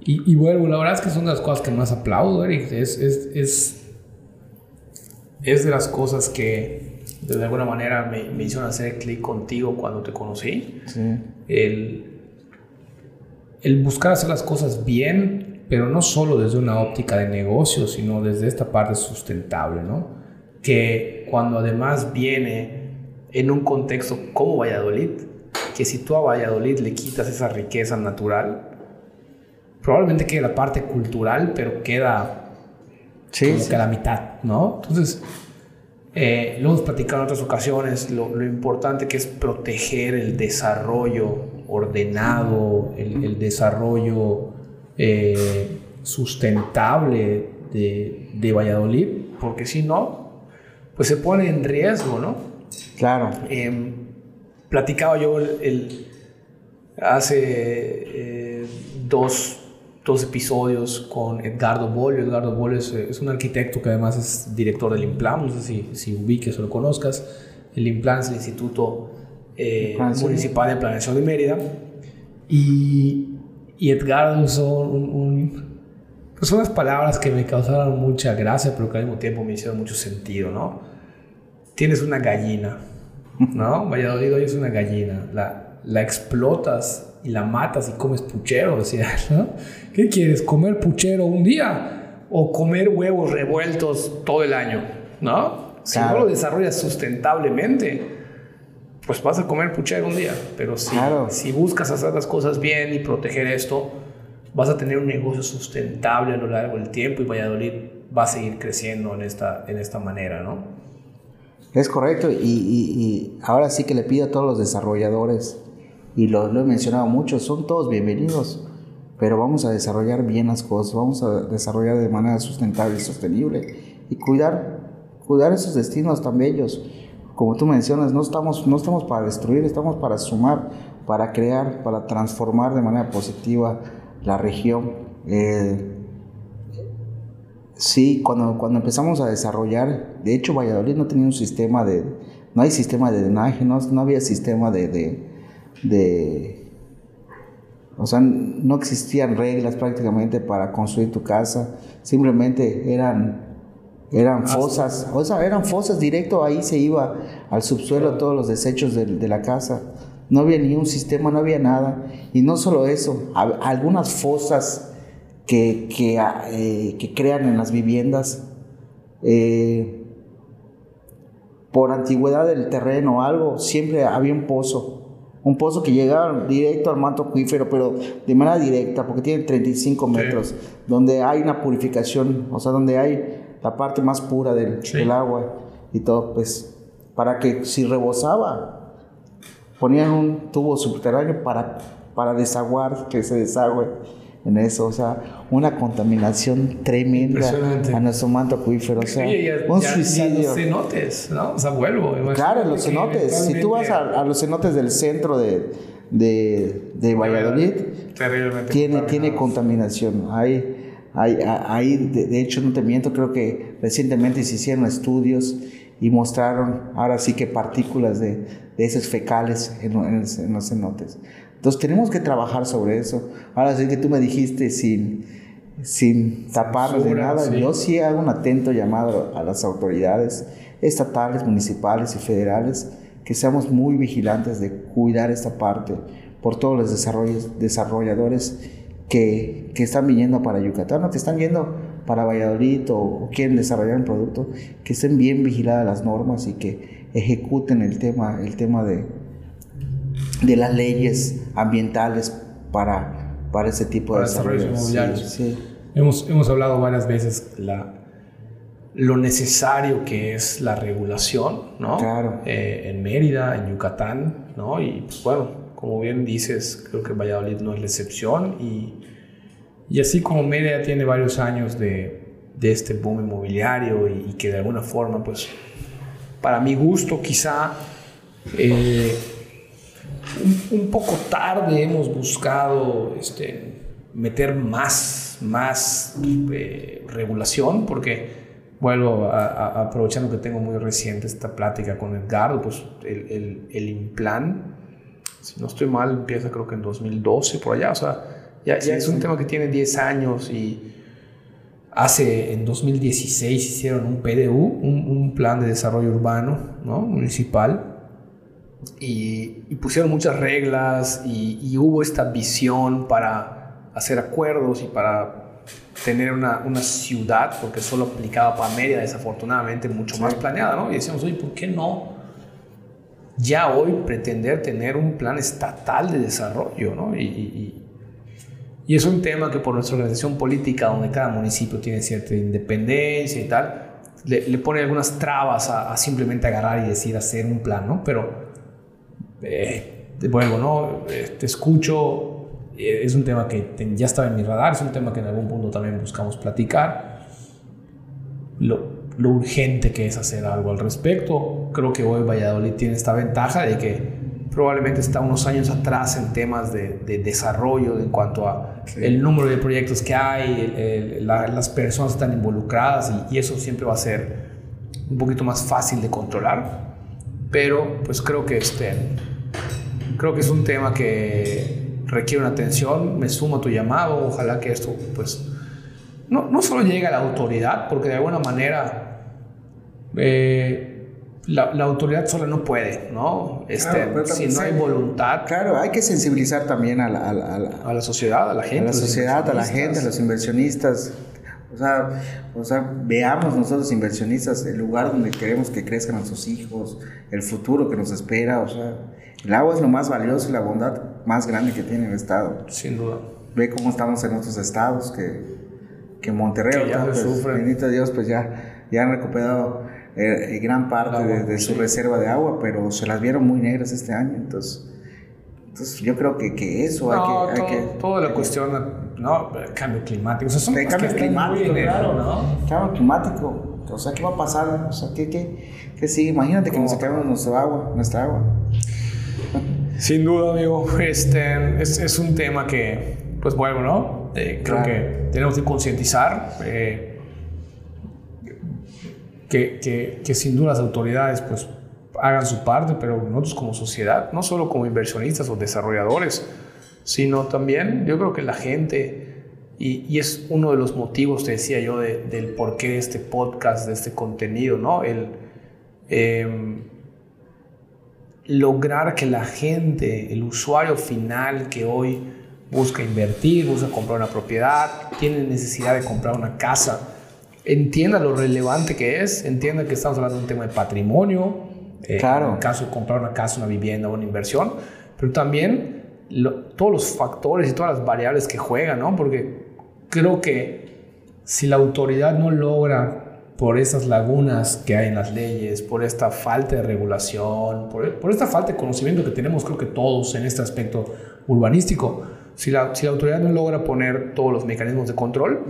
y, y, bueno, la verdad es que son de las cosas que más aplaudo, Eric. Es, es, es es de las cosas que de alguna manera me, me hicieron hacer clic contigo cuando te conocí. El, el buscar hacer las cosas bien, pero no solo desde una óptica de negocio, sino desde esta parte sustentable, ¿no? Que cuando además viene en un contexto como Valladolid, que si tú a Valladolid le quitas esa riqueza natural, probablemente quede la parte cultural, pero queda sí, como que a la mitad, ¿no? Entonces, eh, lo hemos platicado en otras ocasiones, lo, importante que es proteger el desarrollo ordenado, el, desarrollo eh, sustentable de, de, Valladolid, porque si no, pues se pone en riesgo, ¿no? Claro. Eh, platicaba yo el, hace eh, dos dos episodios con Edgardo Bolio. Edgardo Bolio es, un arquitecto que además es director del IMPLAN, no sé si, si ubiques o lo conozcas. El IMPLAN es el Instituto eh, Municipal de Planeación de Mérida. Y, y Edgardo usó un, pues unas palabras que me causaron mucha gracia, pero que al mismo tiempo me hicieron mucho sentido, ¿no? Tienes una gallina, ¿no? Valladolid hoy es una gallina. La, la explotas y la matas y comes puchero, decía, ¿no? ¿Qué quieres? ¿Comer puchero un día o comer huevos revueltos todo el año? ¿No? Si no lo desarrollas sustentablemente, pues vas a comer puchero un día. Pero si, si buscas hacer las cosas bien y proteger esto, vas a tener un negocio sustentable a lo largo del tiempo y Valladolid va a seguir creciendo en esta, en esta manera, ¿no? Es correcto, y, ahora sí que le pido a todos los desarrolladores, y lo, lo, he mencionado mucho, son todos bienvenidos, pero vamos a desarrollar bien las cosas, vamos a desarrollar de manera sustentable y sostenible, y cuidar, cuidar esos destinos tan bellos. Como tú mencionas, no estamos, no estamos para destruir, estamos para sumar, para crear, para transformar de manera positiva la región. Eh, Sí, cuando, cuando empezamos a desarrollar, de hecho Valladolid no tenía un sistema de, no hay sistema de drenaje, no, no había sistema de, de, de, o sea, no existían reglas prácticamente para construir tu casa, simplemente eran, eran fosas, o sea, eran fosas directo, ahí se iba al subsuelo todos los desechos de, de la casa, no había ni un sistema, no había nada, y no solo eso, algunas fosas que, que, ah, eh, que crean en las viviendas. Eh, por antigüedad del terreno o algo, siempre había un pozo. Un pozo que llegaba directo al manto acuífero, pero de manera directa, porque tiene 35 metros, donde hay una purificación, o sea, donde hay la parte más pura del, del agua y todo, pues, para que si rebosaba, ponían un tubo subterráneo para, para desaguar, que se desagüe en eso, o sea, una contaminación tremenda a nuestro manto acuífero, o sea, un suicidio. los cenotes, ¿no? O sea, vuelvo. Claro, los cenotes. Si tú vas a, los cenotes del centro de, de, de Valladolid, tiene, tiene contaminación. Hay, hay, hay de, hecho, no te miento, creo que recientemente se hicieron estudios y mostraron ahora sí que partículas de, de esos fecales en, en los cenotes. Entonces tenemos que trabajar sobre eso. Ahora sí que tú me dijiste sin, sin taparnos de nada, yo sí hago un atento llamado a las autoridades estatales, municipales y federales que seamos muy vigilantes de cuidar esta parte por todos los desarrollos, desarrolladores que, que, están viniendo para Yucatán o que están yendo para Valladolid o, o, quieren desarrollar un producto, que estén bien vigiladas las normas y que ejecuten el tema, el tema de, de las leyes ambientales para, para ese tipo de desarrollo. Hemos, hemos hablado varias veces la, lo necesario que es la regulación, ¿no? Claro. Eh, en Mérida, en Yucatán, ¿no? Y pues, bueno, como bien dices, creo que Valladolid no es la excepción y, y así como Mérida tiene varios años de, de este boom inmobiliario y, que de alguna forma, pues, para mi gusto quizá eh, un, poco tarde hemos buscado este, meter más, más eh, regulación, porque vuelvo a, aprovechando que tengo muy reciente esta plática con Edgardo, pues el, el, el Implan, si no estoy mal, empieza creo que en 2012, por allá, o sea, ya, ya es un tema que tiene 10 años y hace, en 2016 hicieron un PDU, un, un plan de desarrollo urbano, ¿no? Municipal, y, pusieron muchas reglas y, hubo esta visión para hacer acuerdos y para tener una, una, ciudad, porque solo aplicaba para Mérida, desafortunadamente, mucho más planeada, ¿no? Y decíamos, oye, ¿por qué no ya hoy pretender tener un plan estatal de desarrollo, ¿no? Y, y, es un tema que por nuestra organización política, donde cada municipio tiene cierta independencia y tal, le, pone algunas trabas a, a, simplemente agarrar y decir hacer un plan, ¿no? Pero eh, vuelvo, ¿no? Eh, te escucho, eh, es un tema que ya estaba en mi radar, es un tema que en algún punto también buscamos platicar. Lo, lo urgente que es hacer algo al respecto. Creo que hoy Valladolid tiene esta ventaja de que probablemente está unos años atrás en temas de, de desarrollo en cuanto a el número de proyectos que hay, las personas están involucradas y, y, eso siempre va a ser un poquito más fácil de controlar. Pero pues creo que este, creo que es un tema que requiere una atención. Me sumo a tu llamado. Ojalá que esto, pues, no, no solo llegue a la autoridad, porque de alguna manera eh, la, la, autoridad sola no puede, ¿no? Este, si no hay voluntad. Claro, hay que sensibilizar también a la, a la, a la sociedad, a la gente. A la sociedad, a la gente, a los inversionistas. O sea, o sea, veamos nosotros inversionistas el lugar donde queremos que crezcan nuestros hijos, el futuro que nos espera, o sea, el agua es lo más valioso y la bondad más grande que tiene el Estado. Sin duda. Ve cómo estamos en otros estados, que, que Monterrey, que ya pues, sufren. bendito Dios, pues ya, ya han recuperado eh, gran parte de, su reserva de agua, pero se las vieron muy negras este año, entonces... Entonces yo creo que, que eso hay, que, hay que... Toda la cuestión, ¿no? cambio climático. O sea, son cambio climático, claro, ¿no? Cambio climático. O sea, ¿qué va a pasar? O sea, ¿qué, qué, qué sigue? Imagínate que nos acabamos nuestra agua, nuestra agua. Sin duda, amigo. Este es, es un tema que, pues bueno, ¿no? Eh, creo que tenemos que concientizar. Eh, que, que, que, sin duda las autoridades pues hagan su parte, pero nosotros como sociedad, no solo como inversionistas o desarrolladores, sino también yo creo que la gente, y, y es uno de los motivos, te decía yo, de, del porqué de este podcast, de este contenido, ¿no? El em, lograr que la gente, el usuario final que hoy busca invertir, busca comprar una propiedad, tiene necesidad de comprar una casa, entienda lo relevante que es, entienda que estamos hablando de un tema de patrimonio, eh, claro. en el caso de comprar una casa, una vivienda una inversión, pero también todos los factores y todas las variables que juegan, ¿no? Porque creo que si la autoridad no logra por esas lagunas que hay en las leyes, por esta falta de regulación, por, por esta falta de conocimiento que tenemos creo que todos en este aspecto urbanístico, si la, si la autoridad no logra poner todos los mecanismos de control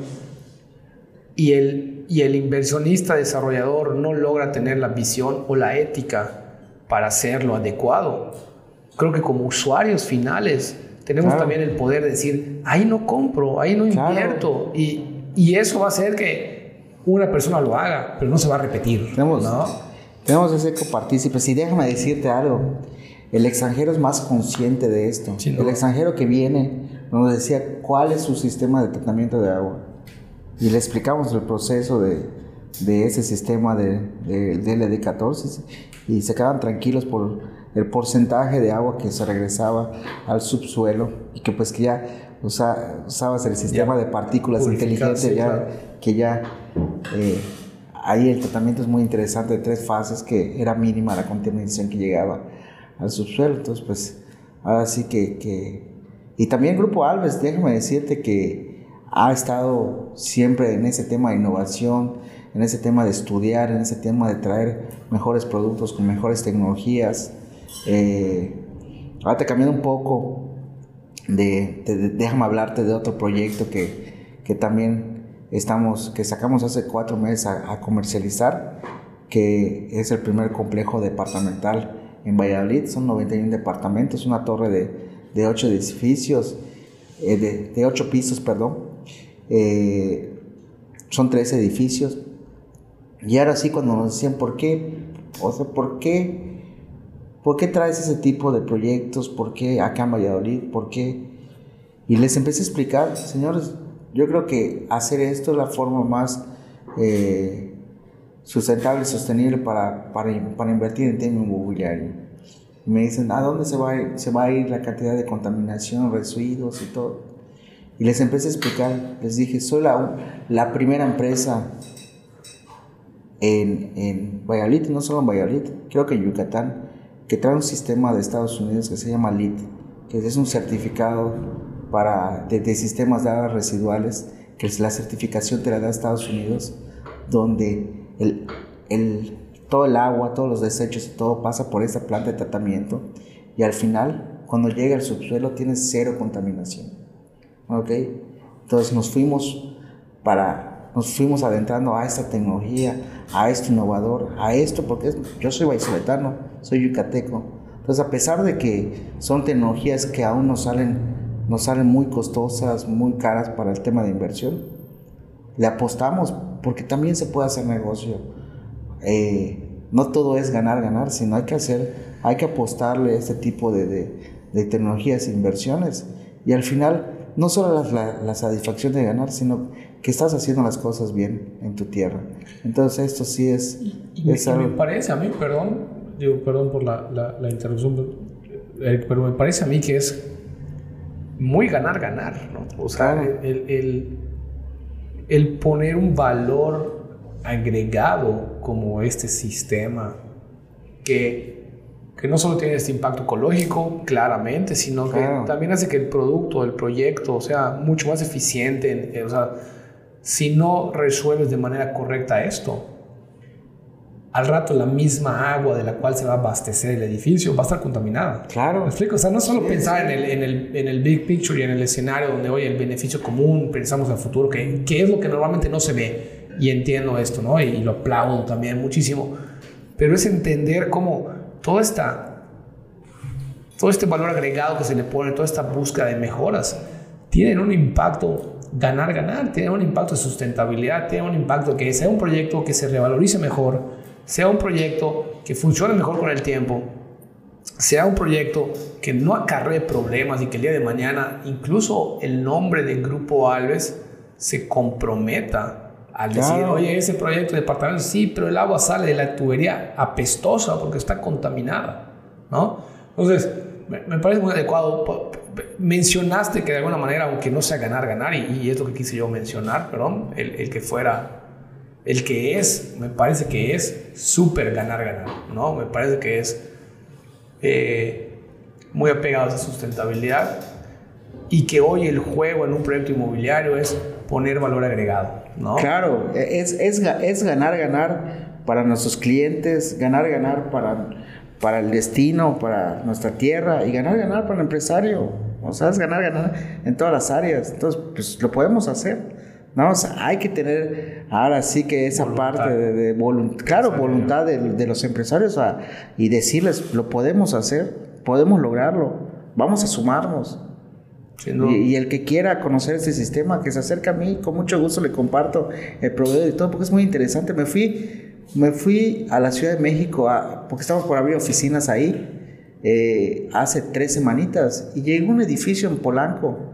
y el y el inversionista desarrollador no logra tener la visión o la ética para hacerlo adecuado, creo que como usuarios finales tenemos también el poder de decir, ahí no compro, ahí no invierto. Y, y, eso va a hacer que una persona lo haga, pero no se va a repetir. Tenemos, ¿no? tenemos ese copartícipes. Y déjame decirte algo. El extranjero es más consciente de esto. el extranjero que viene nos decía cuál es su sistema de tratamiento de agua y le explicamos el proceso de, de ese sistema de, de, LD14 y se quedaban tranquilos por el porcentaje de agua que se regresaba al subsuelo y que pues que ya usabas el sistema de partículas inteligentes ya, que ya eh, ahí el tratamiento es muy interesante de tres fases que era mínima la contaminación que llegaba al subsuelo entonces pues ahora sí que, que y también Grupo Alves déjame decirte que ha estado siempre en ese tema de innovación, en ese tema de estudiar, en ese tema de traer mejores productos con mejores tecnologías. Eh, ahora cambiando un poco, de, déjame hablarte de otro proyecto que, que, también estamos, que sacamos hace cuatro meses a, comercializar, que es el primer complejo departamental en Valladolid. Son 91 departamentos, una torre de, de 8 edificios, eh, de, de 8 pisos, perdón eh, son tres edificios. Y ahora sí, cuando nos decían, ¿por qué? O sea, ¿por qué? ¿Por qué traes ese tipo de proyectos? ¿Por qué acá en Valladolid? ¿Por qué? Y les empecé a explicar, señores, yo creo que hacer esto es la forma más eh, sustentable y sostenible para, para, para, invertir en tema inmobiliario. Y me dicen, ¿a dónde se va, a ir, se va a ir la cantidad de contaminación, residuos y todo? Y les empecé a explicar, les dije, soy la, la primera empresa en, en Valladolid, no solo en Valladolid, creo que en Yucatán, que trae un sistema de Estados Unidos que se llama LIT, que es un certificado para, de, sistemas de aguas residuales, que es la certificación te la da Estados Unidos, donde el, el, todo el agua, todos los desechos todo pasa por esa planta de tratamiento y al final, cuando llega al subsuelo, tiene cero contaminación. ¿ok? Entonces nos fuimos para, nos fuimos adentrando a esta tecnología, a esto innovador, a esto, porque yo soy vallisoletano, soy yucateco. Entonces a pesar de que son tecnologías que aún nos salen, nos salen muy costosas, muy caras para el tema de inversión, le apostamos porque también se puede hacer negocio. Eh, no todo es ganar, ganar, sino hay que hacer, hay que apostarle a este tipo de, de, de tecnologías e inversiones. Y al final no solo la, satisfacción de ganar, sino que estás haciendo las cosas bien en tu tierra. Entonces esto sí es... Y, me parece a mí, perdón, digo, perdón por la, la, interrupción, pero me parece a mí que es muy ganar, ganar, ¿no? O sea, el, el, el poner un valor agregado como este sistema que que no solo tiene este impacto ecológico, claramente, sino que también hace que el producto, el proyecto, sea mucho más eficiente. Eh, o sea, si no resuelves de manera correcta esto, al rato la misma agua de la cual se va a abastecer el edificio va a estar contaminada. Claro. ¿Me explico? O sea, no solo pensar En, el, en, el, en, el, big picture y en el escenario donde hoy el beneficio común, pensamos al futuro, que, que es lo que normalmente no se ve. Y entiendo esto, ¿no? Y, y, lo aplaudo también muchísimo. Pero es entender cómo toda esta, todo este valor agregado que se le pone, toda esta búsqueda de mejoras, tienen un impacto ganar, ganar, tiene un impacto de sustentabilidad, tiene un impacto que sea un proyecto que se revalorice mejor, sea un proyecto que funcione mejor con el tiempo, sea un proyecto que no acarree problemas y que el día de mañana incluso el nombre del Grupo Alves se comprometa al decir, oye, ese proyecto de departamento, sí, pero el agua sale de la tubería apestosa porque está contaminada, ¿no? Entonces, me, parece muy adecuado. Mencionaste que de alguna manera, aunque no sea ganar, ganar, y, y es lo que quise yo mencionar, perdón, el, el que fuera el que es, me parece que es súper ganar, ganar, ¿no? Me parece que es eh, muy apegado a esa sustentabilidad y que hoy el juego en un proyecto inmobiliario es poner valor agregado, ¿no? Claro, es, es, es ganar, ganar para nuestros clientes, ganar, ganar para, para el destino, para nuestra tierra y ganar, ganar para el empresario. O sea, es ganar, ganar en todas las áreas. Entonces, pues lo podemos hacer. No, o sea, hay que tener ahora sí que esa parte de, voluntad, claro, voluntad de, los empresarios y decirles, lo podemos hacer, podemos lograrlo, vamos a sumarnos. y, el que quiera conocer este sistema, que se acerque a mí, con mucho gusto le comparto el proveedor y todo, porque es muy interesante. Me fui, me fui a la Ciudad de México, porque estamos por abrir oficinas ahí, eh, hace tres semanitas, y llegó un edificio en Polanco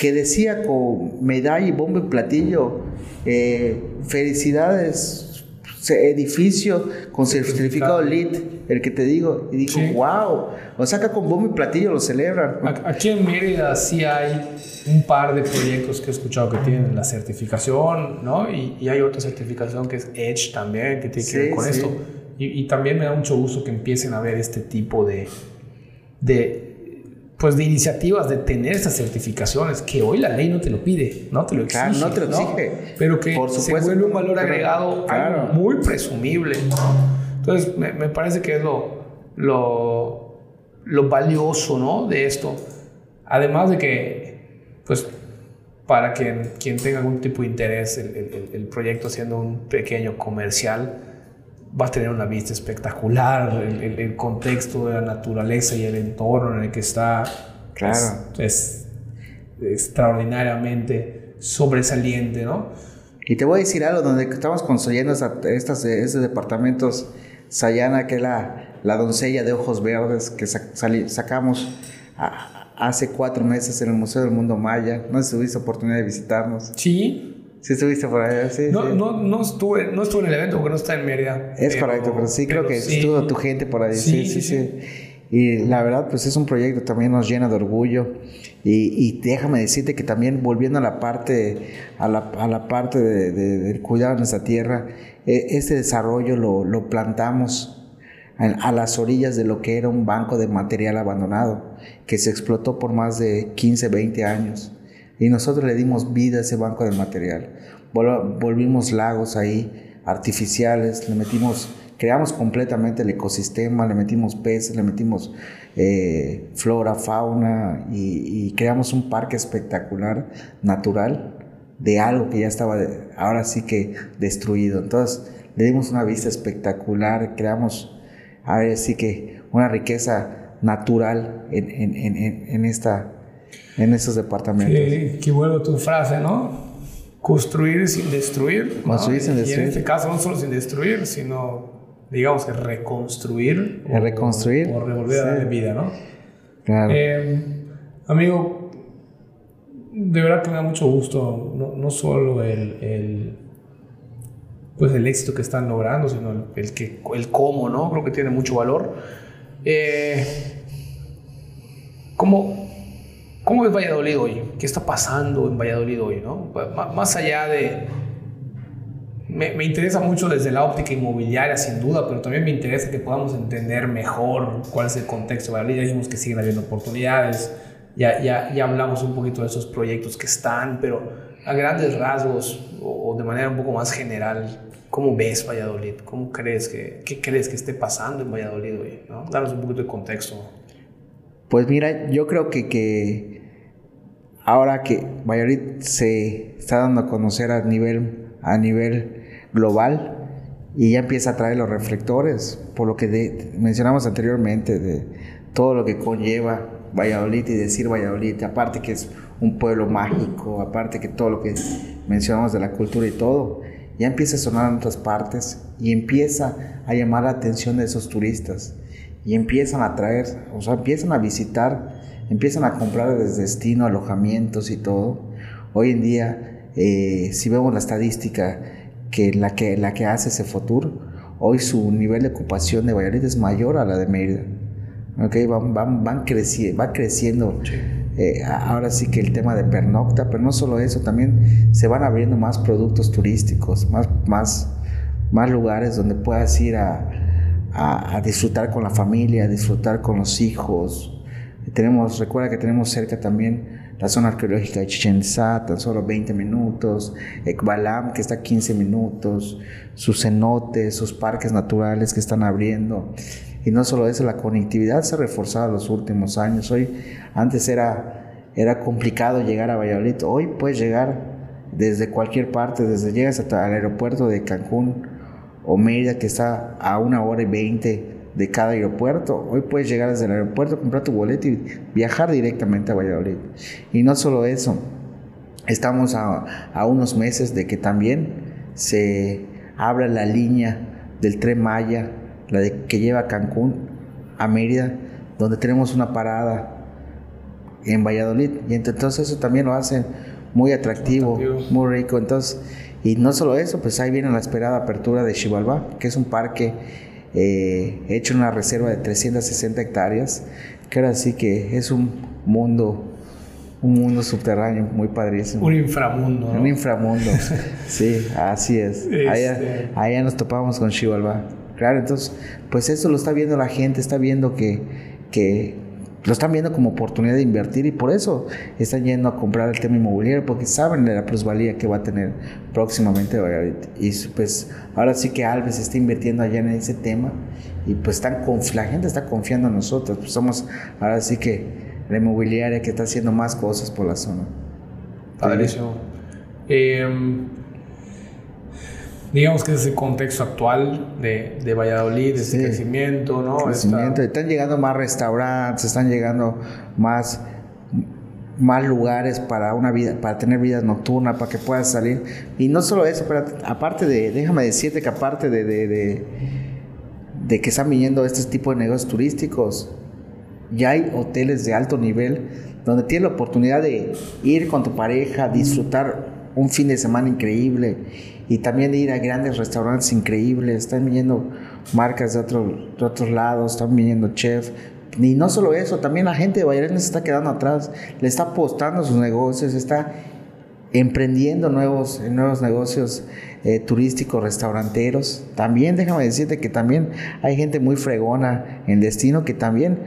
que decía con medalla y bombo y platillo, eh, felicidades, edificio con certificado LEED, el que te digo, y digo, wow, o sea, acá con bombo y platillo lo celebran. Aquí en Mérida sí hay un par de proyectos que he escuchado que tienen la certificación, ¿no? Y, hay otra certificación que es Edge también, que tiene que ver con esto. Y, y, también me da mucho gusto que empiecen a ver este tipo de, de pues de iniciativas de tener esas certificaciones que hoy la ley no te lo pide, no te lo exige, no te lo exige, pero que se vuelve un valor agregado muy presumible. Entonces me, me, parece que es lo, lo, lo valioso, ¿no? De esto, además de que, pues para quien, quien tenga algún tipo de interés, el, el, el proyecto siendo un pequeño comercial, va a tener una vista espectacular, el, contexto de la naturaleza y el entorno en el que está claro. es, extraordinariamente sobresaliente, ¿no? Y te voy a decir algo, donde estamos construyendo estas, estos departamentos, Sayana, que es la, la doncella de ojos verdes que sacamos hace cuatro meses en el Museo del Mundo Maya, no sé si tuviste oportunidad de visitarnos. Sí, Sí estuviste por allá, sí. No, No, no, estuve, no estuve en el evento porque no está en Mérida. Es correcto, pero sí creo que estuvo tu gente por ahí. Sí sí, sí, Y la verdad, pues es un proyecto que también nos llena de orgullo. Y, y déjame decirte que también volviendo a la parte, a la, a la parte de, de, cuidar nuestra tierra, e, este desarrollo lo, lo plantamos a las orillas de lo que era un banco de material abandonado, que se explotó por más de 15, 20 años. Y nosotros le dimos vida a ese banco de material. volvimos lagos ahí artificiales, le metimos, creamos completamente el ecosistema, le metimos peces, le metimos eh, flora, fauna y, creamos un parque espectacular, natural, de algo que ya estaba ahora sí que destruido. Entonces le dimos una vista espectacular, creamos ahora sí que una riqueza natural en, en, en, en esta en esos departamentos. Que, que vuelvo tu frase, ¿no? Construir sin destruir. Construir sin destruir. Y en este caso no solo sin destruir, sino, digamos que reconstruir. reconstruir. O, revolver a darle vida, ¿no? Claro. Eh, amigo, de verdad que me da mucho gusto, no, no solo el, el, pues el éxito que están logrando, sino el, el, que, el cómo, ¿no? Creo que tiene mucho valor. Eh, ¿Cómo, ¿Cómo es Valladolid hoy? ¿Qué está pasando en Valladolid hoy? ¿no? Más allá de... Me, interesa mucho desde la óptica inmobiliaria, sin duda, pero también me interesa que podamos entender mejor cuál es el contexto de Valladolid. Ya dijimos que siguen habiendo oportunidades, ya, ya, ya hablamos un poquito de esos proyectos que están, pero a grandes rasgos o, de manera un poco más general, ¿Cómo ves Valladolid? ¿Cómo crees que, qué crees que esté pasando en Valladolid hoy? ¿no? Danos un poquito de contexto. Pues mira, yo creo que, que ahora que Valladolid se está dando a conocer a nivel, a nivel global y ya empieza a traer los reflectores, por lo que mencionamos anteriormente, de todo lo que conlleva Valladolid y decir Valladolid, aparte que es un pueblo mágico, aparte que todo lo que mencionamos de la cultura y todo, ya empieza a sonar en otras partes y empieza a llamar la atención de esos turistas y empiezan a traer, o sea, empiezan a visitar, empiezan a comprar desde destino, alojamientos y todo. Hoy en día, eh, si vemos la estadística que la que, la que hace ese futuro, hoy su nivel de ocupación de Valladolid es mayor a la de Mérida. Okay, van, van, van va creciendo. Eh, ahora sí que el tema de pernocta, pero no solo eso, también se van abriendo más productos turísticos, más, más, más lugares donde puedas ir a, a, disfrutar con la familia, a disfrutar con los hijos. Tenemos, recuerda que tenemos cerca también la zona arqueológica de Chichen Itza, tan solo 20 minutos, Ekbalam, que está a 15 minutos, sus cenotes, sus parques naturales que están abriendo. Y no solo eso, la conectividad se ha reforzado en los últimos años. Hoy, antes era, era complicado llegar a Valladolid, hoy puedes llegar desde cualquier parte, desde llegas hasta el aeropuerto de Cancún o Mérida, que está a una hora y veinte de cada aeropuerto. Hoy puedes llegar desde el aeropuerto, comprar tu boleto y viajar directamente a Valladolid. Y no solo eso, estamos a, a unos meses de que también se abra la línea del tren Maya, la de, que lleva a Cancún a Mérida, donde tenemos una parada en Valladolid. Y entonces eso también lo hace muy atractivo, muy rico. Entonces, y no solo eso, pues ahí viene la esperada apertura de Xibalbá, que es un parque eh, hecho una reserva de 360 hectáreas, que ahora sí que es un mundo un mundo subterráneo muy padrísimo. Un inframundo. Un inframundo. (laughs) sí, así es. Allá, este. allá, nos topamos con Xibalbá. Claro, entonces, pues eso lo está viendo la gente, está viendo que, que lo están viendo como oportunidad de invertir y por eso están yendo a comprar el tema inmobiliario porque saben de la plusvalía que va a tener próximamente y pues ahora sí que Alves está invirtiendo allá en ese tema y pues están la gente está confiando en nosotros. Pues somos ahora sí que la inmobiliaria que está haciendo más cosas por la zona. Padrísimo. Eh, digamos que es el contexto actual de, de Valladolid, ese crecimiento, ¿no? Crecimiento. Están llegando más restaurantes, están llegando más, más lugares para una vida, para tener vida nocturna, para que puedas salir. Y no solo eso, pero aparte de, déjame decirte que aparte de, de, de, de que están viniendo este tipo de negocios turísticos, ya hay hoteles de alto nivel donde tienes la oportunidad de ir con tu pareja, disfrutar un fin de semana increíble y también de ir a grandes restaurantes increíbles. Están viniendo marcas de, de otros lados, están viniendo chefs. Y no solo eso, también la gente de Valladolid se está quedando atrás, le está apostando sus negocios, está emprendiendo nuevos, nuevos negocios eh, turísticos, restauranteros. También déjame decirte que también hay gente muy fregona en destino que también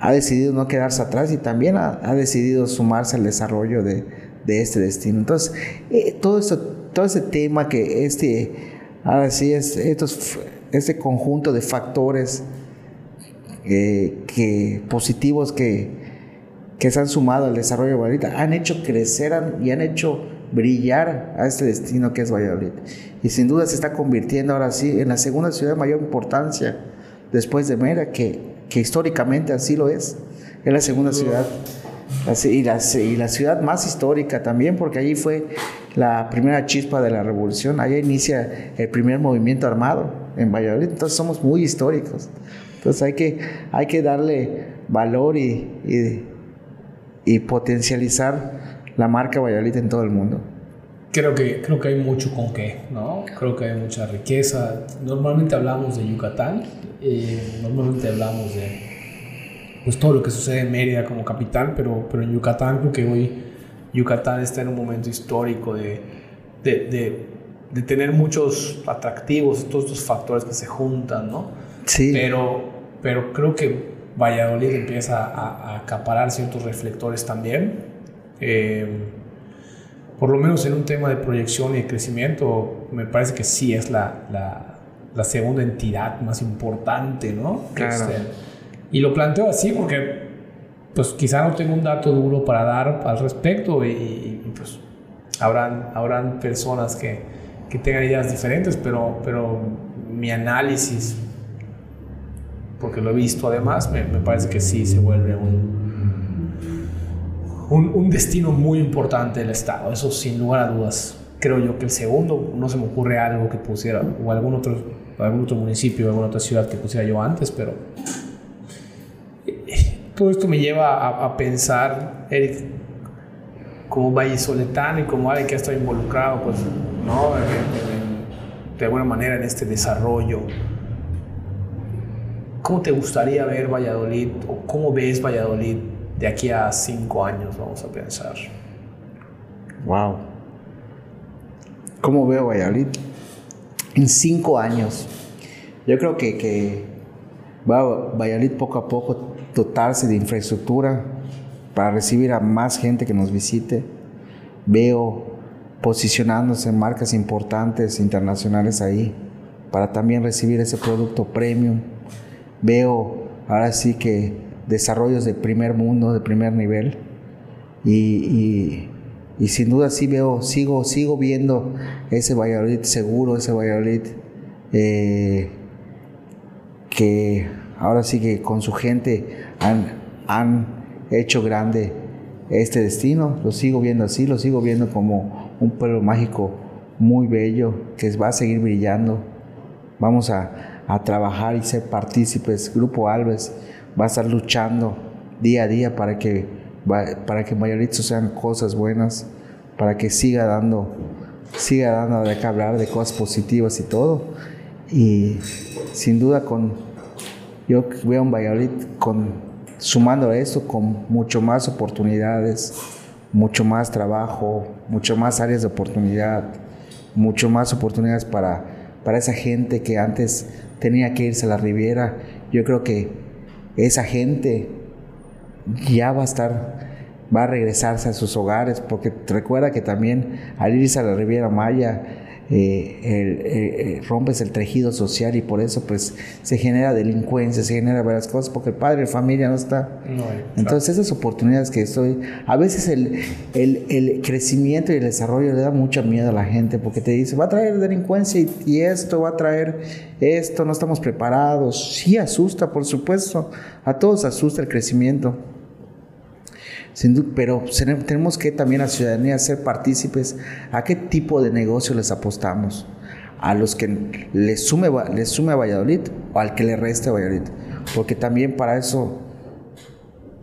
ha decidido no quedarse atrás y también ha, ha decidido sumarse al desarrollo de, de este destino. Entonces, eh, todo, esto, todo ese tema que este, ahora sí, es, estos, este conjunto de factores eh, que, positivos que, que se han sumado al desarrollo de Valladolid han hecho crecer y han hecho brillar a este destino que es Valladolid. Y sin duda se está convirtiendo ahora sí en la segunda ciudad de mayor importancia después de Mera, que, que históricamente así lo es. Es la segunda ciudad y la, y la ciudad más histórica también, porque allí fue la primera chispa de la revolución, allá inicia el primer movimiento armado en Valladolid, entonces somos muy históricos. Entonces hay que, hay que darle valor y, y, y potencializar la marca Valladolid en todo el mundo. Creo que, creo que hay mucho con qué, ¿no? Creo que hay mucha riqueza. Normalmente hablamos de Yucatán, eh, normalmente hablamos de, pues todo lo que sucede en Mérida como capital, pero, pero en Yucatán creo que hoy Yucatán está en un momento histórico de, de, de, tener muchos atractivos, todos estos factores que se juntan, ¿no? Sí. Pero, pero creo que Valladolid empieza a, a acaparar ciertos reflectores también. Eh, por lo menos en un tema de proyección y de crecimiento, me parece que sí es la, la, la segunda entidad más importante, ¿no? Claro. Este, y lo planteo así porque, pues quizá no tengo un dato duro para dar al respecto y, pues habrán, habrán personas que, que tengan ideas diferentes, pero, pero mi análisis, porque lo he visto además, me, me parece que sí se vuelve un, un, un, destino muy importante del Estado, eso sin lugar a dudas. Creo yo que el segundo, no se me ocurre algo que pusiera, o algún otro, algún otro municipio, alguna otra ciudad que pusiera yo antes, pero todo esto me lleva a, a pensar, Eric, como vallisoletano y como alguien que ha estado involucrado, pues, ¿no? De alguna manera en este desarrollo. ¿Cómo te gustaría ver Valladolid o cómo ves Valladolid de aquí a cinco años, vamos a pensar? Wow. ¿Cómo veo Valladolid? En cinco años. Yo creo que, que va Valladolid poco a poco dotarse de infraestructura para recibir a más gente que nos visite. Veo posicionándose marcas importantes internacionales ahí para también recibir ese producto premium. Veo ahora sí que desarrollos de primer mundo, de primer nivel. Y, sin duda sí veo, sigo, sigo viendo ese Valladolid seguro, ese Valladolid eh, que ahora sí que con su gente han, han hecho grande este destino. Lo sigo viendo así, lo sigo viendo como un pueblo mágico muy bello que va a seguir brillando. Vamos a, a trabajar y ser partícipes. Grupo Alves va a estar luchando día a día para que, para que Mayorito sean cosas buenas, para que siga dando, siga dando de qué hablar, de cosas positivas y todo. Y sin duda con, yo veo un Valladolid con, sumando a esto con mucho más oportunidades, mucho más trabajo, mucho más áreas de oportunidad, mucho más oportunidades para, para esa gente que antes tenía que irse a la Riviera. Yo creo que esa gente ya va a estar, va a regresarse a sus hogares, porque recuerda que también al irse a la Riviera Maya, eh, el, eh, rompes el tejido social y por eso pues se genera delincuencia, se genera varias cosas, porque el padre de familia no está. No, Entonces esas oportunidades que estoy, a veces el, el, el, crecimiento y el desarrollo le da mucho miedo a la gente, porque te dice, va a traer delincuencia y, y esto, va a traer esto, no estamos preparados. Sí asusta, por supuesto, a todos asusta el crecimiento. Pero tenemos que también a la ciudadanía ser partícipes a qué tipo de negocio les apostamos. A los que les sume, les sume a Valladolid o al que le reste a Valladolid. Porque también para eso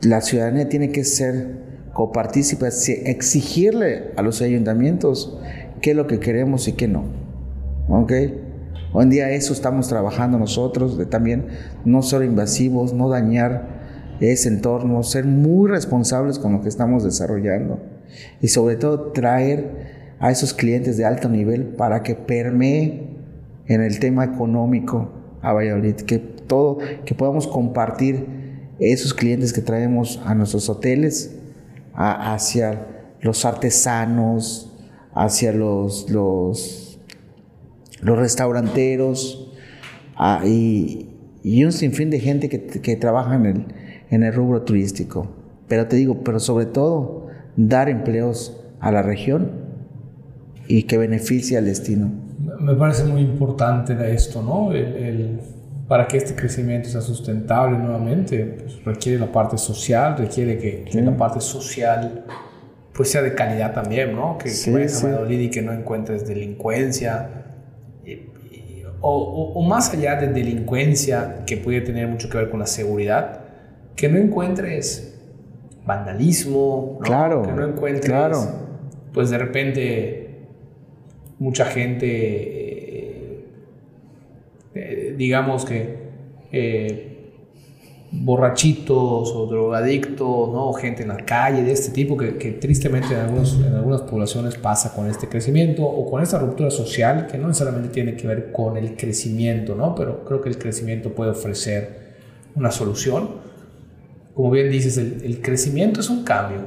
la ciudadanía tiene que ser copartícipe, exigirle a los ayuntamientos qué es lo que queremos y qué no. ¿Ok? Hoy en día eso estamos trabajando nosotros, de también no ser invasivos, no dañar ese entorno, ser muy responsables con lo que estamos desarrollando y sobre todo traer a esos clientes de alto nivel para que permee en el tema económico a Valladolid, que todo, que podamos compartir esos clientes que traemos a nuestros hoteles hacia los artesanos, hacia los, los, restauranteros a, y, y, un sinfín de gente que, que trabaja en el, en el rubro turístico. Pero te digo, pero sobre todo, dar empleos a la región y que beneficie al destino. Me parece muy importante esto, ¿no? El, el, para que este crecimiento sea sustentable nuevamente, pues requiere la parte social, requiere que, que la parte social pues sea de calidad también, ¿no? Que, Sí, que vayas sí. a Valladolid y que no encuentres delincuencia. y- y- o, o- o más allá de delincuencia, que puede tener mucho que ver con la seguridad, que no encuentres vandalismo, ¿no? Claro, que no encuentres, claro. pues de repente, mucha gente, eh, eh, digamos que eh, borrachitos o drogadictos, ¿no? Gente en la calle de este tipo que, que tristemente en, algunos, en algunas poblaciones pasa con este crecimiento o con esta ruptura social que no necesariamente tiene que ver con el crecimiento, ¿no? Pero creo que el crecimiento puede ofrecer una solución. Como bien dices, el, el crecimiento es un cambio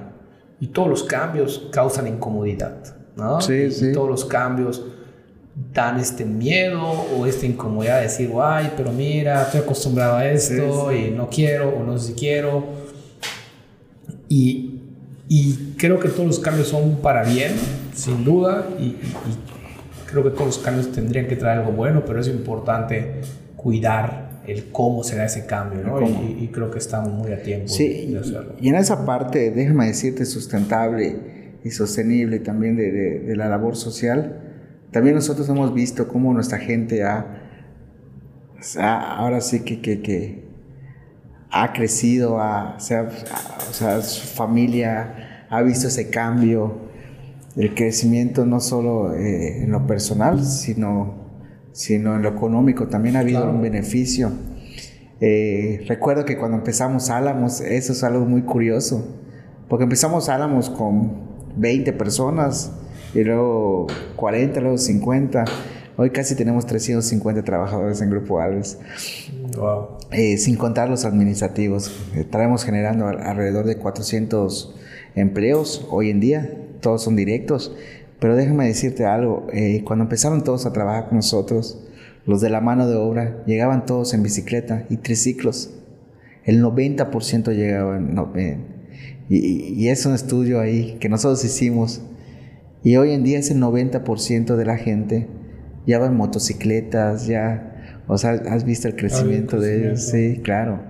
y todos los cambios causan incomodidad. ¿no? Sí, sí. Todos los cambios dan este miedo o esta incomodidad de decir, ay, pero mira, estoy acostumbrado a esto y no quiero o no sé si quiero. Y, y, creo que todos los cambios son para bien, sin duda, y, y, creo que todos los cambios tendrían que traer algo bueno, pero es importante cuidar el cómo será ese cambio, ¿no? Y, y, creo que estamos muy a tiempo sí, de hacerlo. Y en esa parte, déjame decirte, sustentable y sostenible también de, de, de la labor social, también nosotros hemos visto cómo nuestra gente ha, ha ahora sí que, que, que, ha crecido, ha, o, sea, o sea, su familia ha visto ese cambio, el crecimiento no solo eh, en lo personal, sino, sino en lo económico, también ha habido claro. un beneficio. Eh, recuerdo que cuando empezamos Álamos, eso es algo muy curioso, porque empezamos Álamos con 20 personas, y luego 40, luego 50. Hoy casi tenemos 350 trabajadores en Grupo Alves. Wow. Eh, sin contar los administrativos. Eh, traemos generando alrededor de 400 empleos hoy en día. Todos son directos. Pero déjame decirte algo. Eh, cuando empezaron todos a trabajar con nosotros, los de la mano de obra, llegaban todos en bicicleta y triciclos. El 90% llegaban. No, y, y es un estudio ahí que nosotros hicimos. Y hoy en día ese 90% de la gente ya va en motocicletas, ya, o sea, has visto el crecimiento, el crecimiento. de ellos, sí, claro.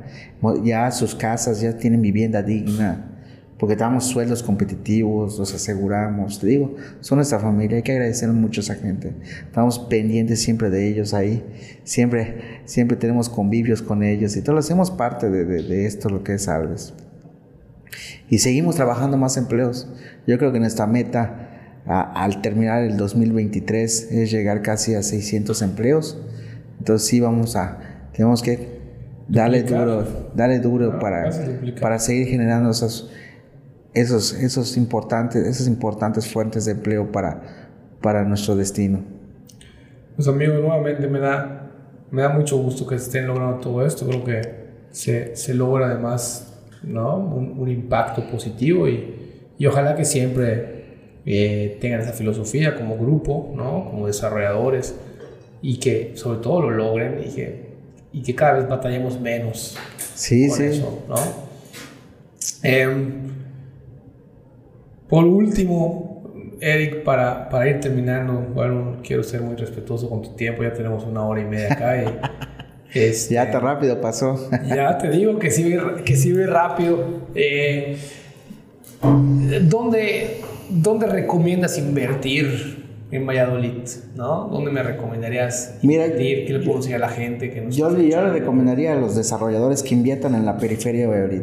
Ya sus casas ya tienen vivienda digna, porque damos sueldos competitivos, los aseguramos, te digo, son nuestra familia, hay que agradecer mucho a esa gente. Estamos pendientes siempre de ellos ahí, siempre, siempre tenemos convivios con ellos y todos hacemos parte de, de, de esto, lo que es Alves. Y seguimos trabajando más empleos. Yo creo que nuestra meta a, al terminar el 2023 es llegar casi a 600 empleos. Entonces sí vamos a, tenemos que darle duro, darle duro Ah, para, duplicar. para seguir generando esos, esos, esos importantes, esas importantes fuentes de empleo para, para nuestro destino. Pues amigo, nuevamente me da, me da mucho gusto que estén logrando todo esto. Creo que se, se logra además ¿no? un, un impacto positivo y, y ojalá que siempre eh, tengan esa filosofía como grupo, ¿no? como desarrolladores y que sobre todo lo logren y que, y que cada vez batallemos menos Sí, con sí. eso. ¿no? Em, por último, Eric, para, para ir terminando, bueno, quiero ser muy respetuoso con tu tiempo, ya tenemos una hora y media acá y... (laughs) este, Ya tan rápido pasó. (laughs) ya te digo que sí, ve- que sí ve rápido. Eh, ¿dónde, ¿Dónde recomiendas invertir en Valladolid? ¿no? ¿Dónde me recomendarías Mira, invertir? ¿Qué le puedo decir a la gente que nos Yo, yo le recomendaría a los desarrolladores que inviertan en la periferia de Valladolid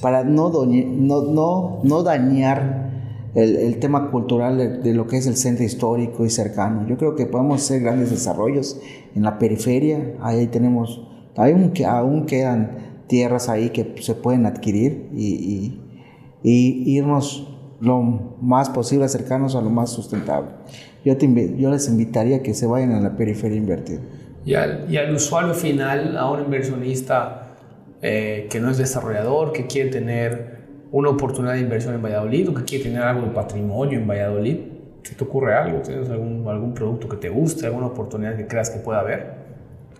para no, doñe- no, no, no dañar el, el tema cultural de, de lo que es el centro histórico y cercano. Yo creo que podemos hacer grandes desarrollos en la periferia. Ahí tenemos, aún, aún quedan tierras ahí que se pueden adquirir y, y, y irnos lo más posible cercanos a lo más sustentable. Yo, te yo les invitaría a que se vayan a la periferia a invertir. Y al, y al usuario final, a un inversionista eh, que no es desarrollador, que quiere tener una oportunidad de inversión en Valladolid o que quiere tener algo de patrimonio en Valladolid, ¿se te ocurre algo? ¿Tienes algún, algún producto que te guste, alguna oportunidad que creas que pueda haber?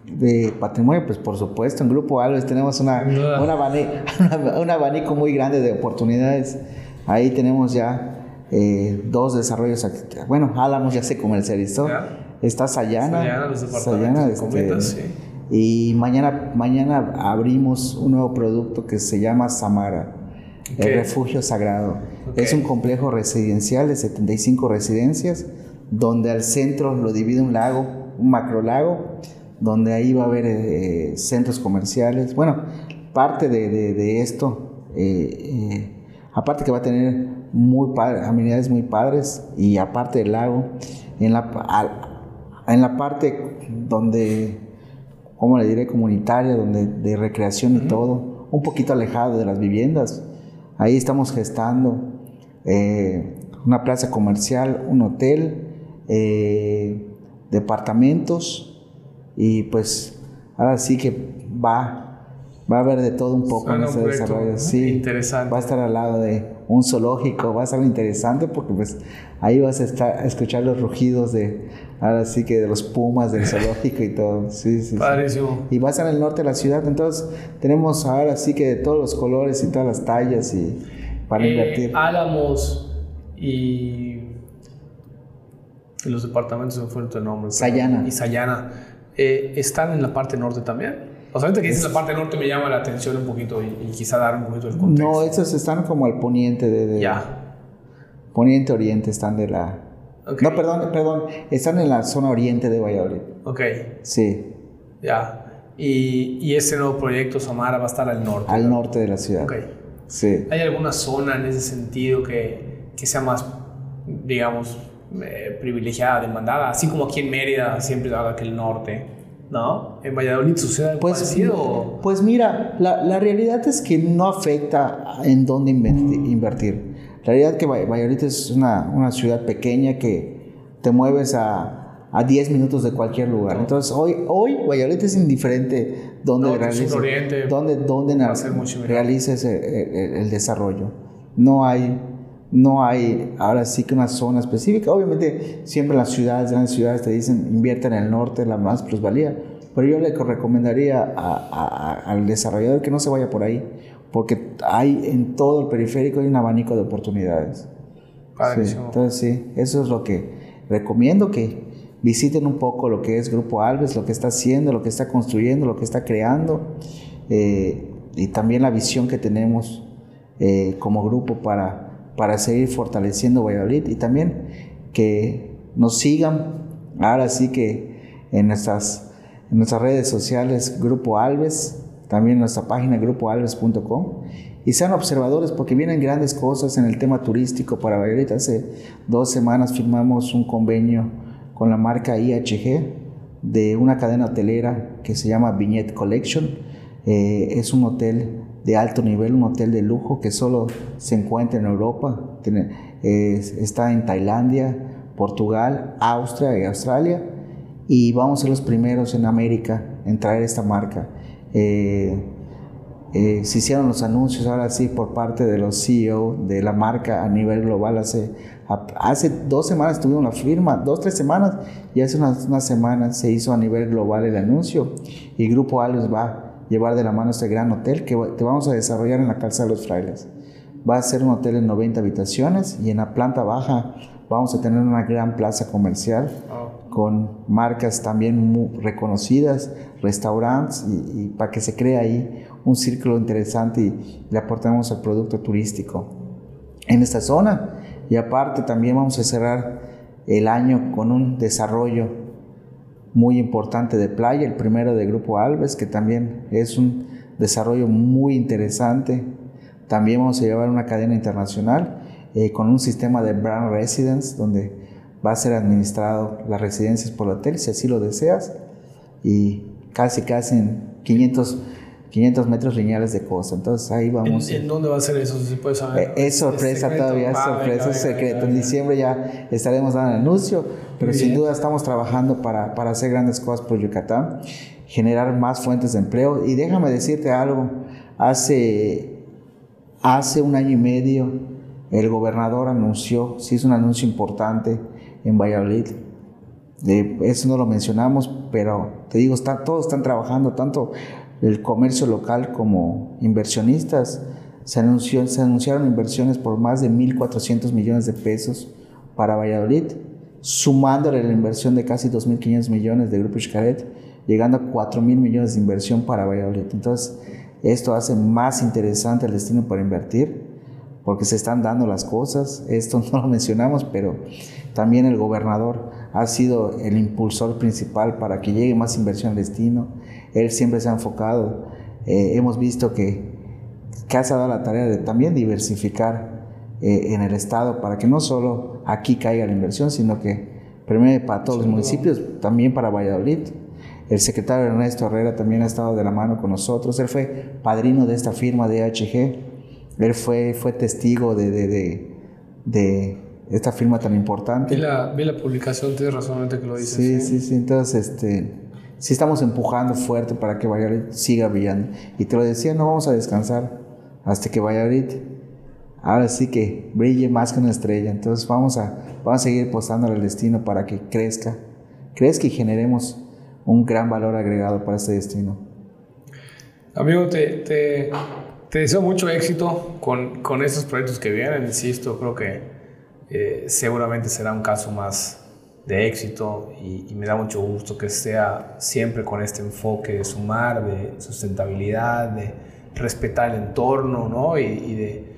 de patrimonio, pues por supuesto, en Grupo Alves tenemos una, duda. un, abani- (laughs) un abanico muy grande de oportunidades. Ahí tenemos ya eh, dos desarrollos. Bueno, Álamos ya se comercializó. Ya. Está Sayana. Sayana, los departamentos Sayana, este, sí. Y mañana, mañana abrimos un nuevo producto que se llama Samara, El refugio sagrado. Es un complejo residencial de 75 residencias, donde al centro lo divide un lago, un macrolago, donde ahí va a haber eh, centros comerciales. Bueno, parte de, de- de esto, eh, eh, aparte que va a tener muy padre- amenidades muy padres, y aparte del lago, en la, al- en la parte donde ¿cómo le diré? Comunitaria, donde, de recreación y todo, un poquito alejado de las viviendas. Ahí estamos gestando eh, una plaza comercial, un hotel, eh, departamentos y pues ahora sí que va, va a haber de todo un poco Suena en proyecto desarrollo. Sí, interesante. va a estar al lado de un zoológico, va a ser interesante porque pues ahí vas a, estar, a escuchar los rugidos de, ahora sí que de los pumas del zoológico y todo. Sí, sí. Padrísimo. Y vas en el norte de la ciudad, entonces tenemos ahora sí que de todos los colores y todas las tallas y para Eh, invertir. Álamos y, y los departamentos me fueron tu nombre. Sayana. Y Sayana. eh, ¿Están en la parte norte también? O sea, ahorita que dices la parte norte me llama la atención un poquito y, y quizá dar un poquito el contexto. No, estos están como al poniente de, de- Ya. poniente oriente están de la No, perdón, perdón, están en la zona oriente de Valladolid. Ok, Sí, ya. Y, y este nuevo proyecto, Samara, va a estar al norte. al norte de la ciudad. Ok. Sí. ¿Hay alguna zona en ese sentido que, que sea más, digamos, eh, privilegiada, demandada? Así como aquí en Mérida siempre se habla que el norte, ¿no? ¿En Valladolid sucede algo Pues, parecido? pues mira, la, la realidad es que no afecta en dónde inverti- invertir. La realidad es que Va- Valladolid es una, una ciudad pequeña que te mueves a, a 10 minutos de cualquier lugar. Entonces, hoy, hoy Valladolid es indiferente dónde Norte, realices, muy similar. realices el, el- el desarrollo. No hay, no hay ahora sí que una zona específica. Obviamente, siempre las ciudades, grandes ciudades te dicen invierte en el norte, la más plusvalía. Pero yo le recomendaría a- a- a- al desarrollador que no se vaya por ahí, porque hay en todo el periférico hay un abanico de oportunidades. Sí, entonces sí, eso es lo que recomiendo que visiten un poco lo que es Grupo Alves, lo que está haciendo, lo que está construyendo, lo que está creando eh, y también la visión que tenemos eh, como grupo para, para seguir fortaleciendo Valladolid y también que nos sigan ahora sí que en nuestras, en nuestras redes sociales Grupo Alves, también nuestra página grupoalves.com y sean observadores porque vienen grandes cosas en el tema turístico para Valladolid. Hace dos semanas firmamos un convenio con la marca IHG de una cadena hotelera que se llama Vignette Collection. Eh, es un hotel de alto nivel, un hotel de lujo que solo se encuentra en Europa. Tiene- es- está en Tailandia, Portugal, Austria y Australia. Y vamos a ser los primeros en América en traer esta marca. Eh, eh, se hicieron los anuncios ahora sí por parte de los CEO de la marca a nivel global. Hace, hace dos semanas tuvimos la firma, dos, tres semanas, y hace unas, unas semanas se hizo a nivel global el anuncio. Y Grupo Alves va a llevar de la mano este gran hotel que, que vamos a desarrollar en la Calzada de los Frailes. Va a ser un hotel de 90 habitaciones y en la planta baja vamos a tener una gran plaza comercial Oh, con marcas también muy reconocidas, restaurantes, y, y para que se cree ahí un círculo interesante y le aportemos al producto turístico en esta zona. Y aparte también vamos a cerrar el año con un desarrollo muy importante de playa, el primero de Grupo Alves, que también es un desarrollo muy interesante. También vamos a llevar una cadena internacional eh, con un sistema de brand residence, donde va a ser administrado las residencias por el hotel, si así lo deseas, y casi, casi en 500, 500 metros lineales de costa. Entonces ahí ¿En, vamos. en dónde va a ser eso? Si saber. Eh, Es sorpresa secreto? todavía, es sorpresa, es secreto. venga, En diciembre ya estaremos dando el anuncio, pero sin duda estamos trabajando para, para hacer grandes cosas por Yucatán, generar más fuentes de empleo. Y déjame decirte algo, hace, hace un año y medio el gobernador anunció, se hizo un anuncio importante en Valladolid. De, eso no lo mencionamos, pero te digo, está, todos están trabajando, tanto el comercio local como inversionistas. Se, anunció, se anunciaron inversiones por más de 1.400 millones de pesos para Valladolid, sumándole la inversión de casi 2.500 millones de Grupo Xcaret, llegando a 4.000 millones de inversión para Valladolid. Entonces, esto hace más interesante el destino para invertir porque se están dando las cosas. Esto (laughs) no lo mencionamos, pero también el gobernador ha sido el impulsor principal para que llegue más inversión al destino. Él siempre se ha enfocado. eh, hemos visto que, que ha dado la tarea de también diversificar eh, en el estado para que no solo aquí caiga la inversión, sino que primero para todos los municipios, también para Valladolid. El secretario Ernesto Herrera también ha estado de la mano con nosotros. Él fue padrino de esta firma de HG. Él fue, fue testigo de, de, de, de esta firma tan importante. Vi la, vi la publicación, tienes razón ahorita que lo dices. Sí, ¿eh? sí, sí. Entonces, este, sí estamos empujando fuerte para que Valladolid siga brillando. Y te lo decía, no vamos a descansar hasta que Valladolid ahora sí que brille más que una estrella. Entonces vamos a, vamos a seguir apostando al destino para que crezca, crezca y generemos un gran valor agregado para este destino. Amigo, te, te, deseo mucho éxito con, con, estos proyectos que vienen. Insisto, creo que eh, seguramente será un caso más de éxito y, y, me da mucho gusto que sea siempre con este enfoque de sumar, de sustentabilidad, de respetar el entorno ¿no? y, y de,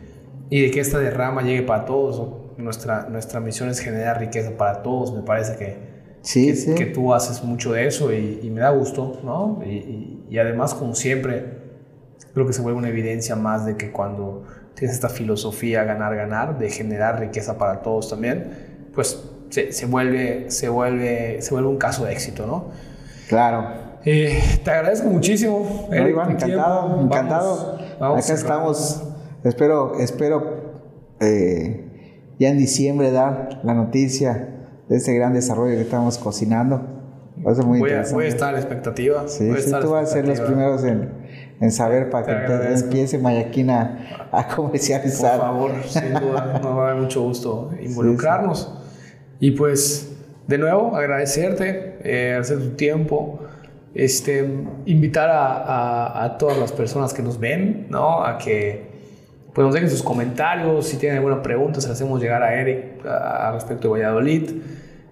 y de que esta derrama llegue para todos. Nuestra, nuestra misión es generar riqueza para todos. Me parece que, sí, que, sí. que tú haces mucho de eso y, y me da gusto. ¿no? Y, y, además, como siempre, creo que se vuelve una evidencia más de que cuando tienes esta filosofía ganar, ganar, de generar riqueza para todos también, pues se, se, vuelve, se, vuelve, se vuelve un caso de éxito, ¿no? Claro. Eh, te agradezco muchísimo. Eric, encantado, tiempo. encantado. Vamos, vamos Acá estamos. Espero, espero eh, ya en diciembre dar la noticia de este gran desarrollo que estamos cocinando. Va a ser muy voy, a, interesante. voy a estar a la expectativa. Sí, voy a sí tú vas a ser los primeros en, en saber para que empiece Mayaquín a, comercializar. Por favor, sin duda, (laughs) nos va a dar mucho gusto involucrarnos. Y pues, de nuevo, agradecerte, eh, agradecer tu tiempo, este, invitar a, a, a, todas las personas que nos ven, ¿no? A que pues, nos dejen sus comentarios, si tienen alguna pregunta, se la hacemos llegar a Eric a, respecto de Valladolid.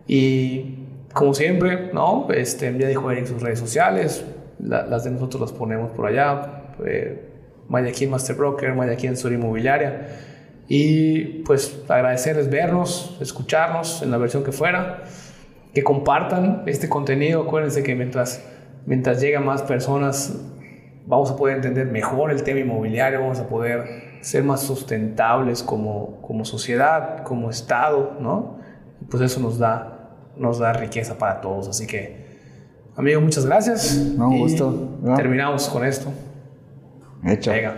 Y como siempre, ¿no? Este, ya dijo Eric sus redes sociales, la, las de nosotros las ponemos por allá. Eh, Mayaquín Master Broker, Mayaquín Sur Inmobiliaria. Y pues agradecerles vernos, escucharnos en la versión que fuera, que compartan este contenido. Acuérdense que mientras, mientras llegan más personas, vamos a poder entender mejor el tema inmobiliario, vamos a poder ser más sustentables como, como sociedad, como Estado, ¿no? Pues eso nos da, nos da riqueza para todos. Así que, Amigo, muchas gracias. No, un gusto. Terminamos con esto. Venga.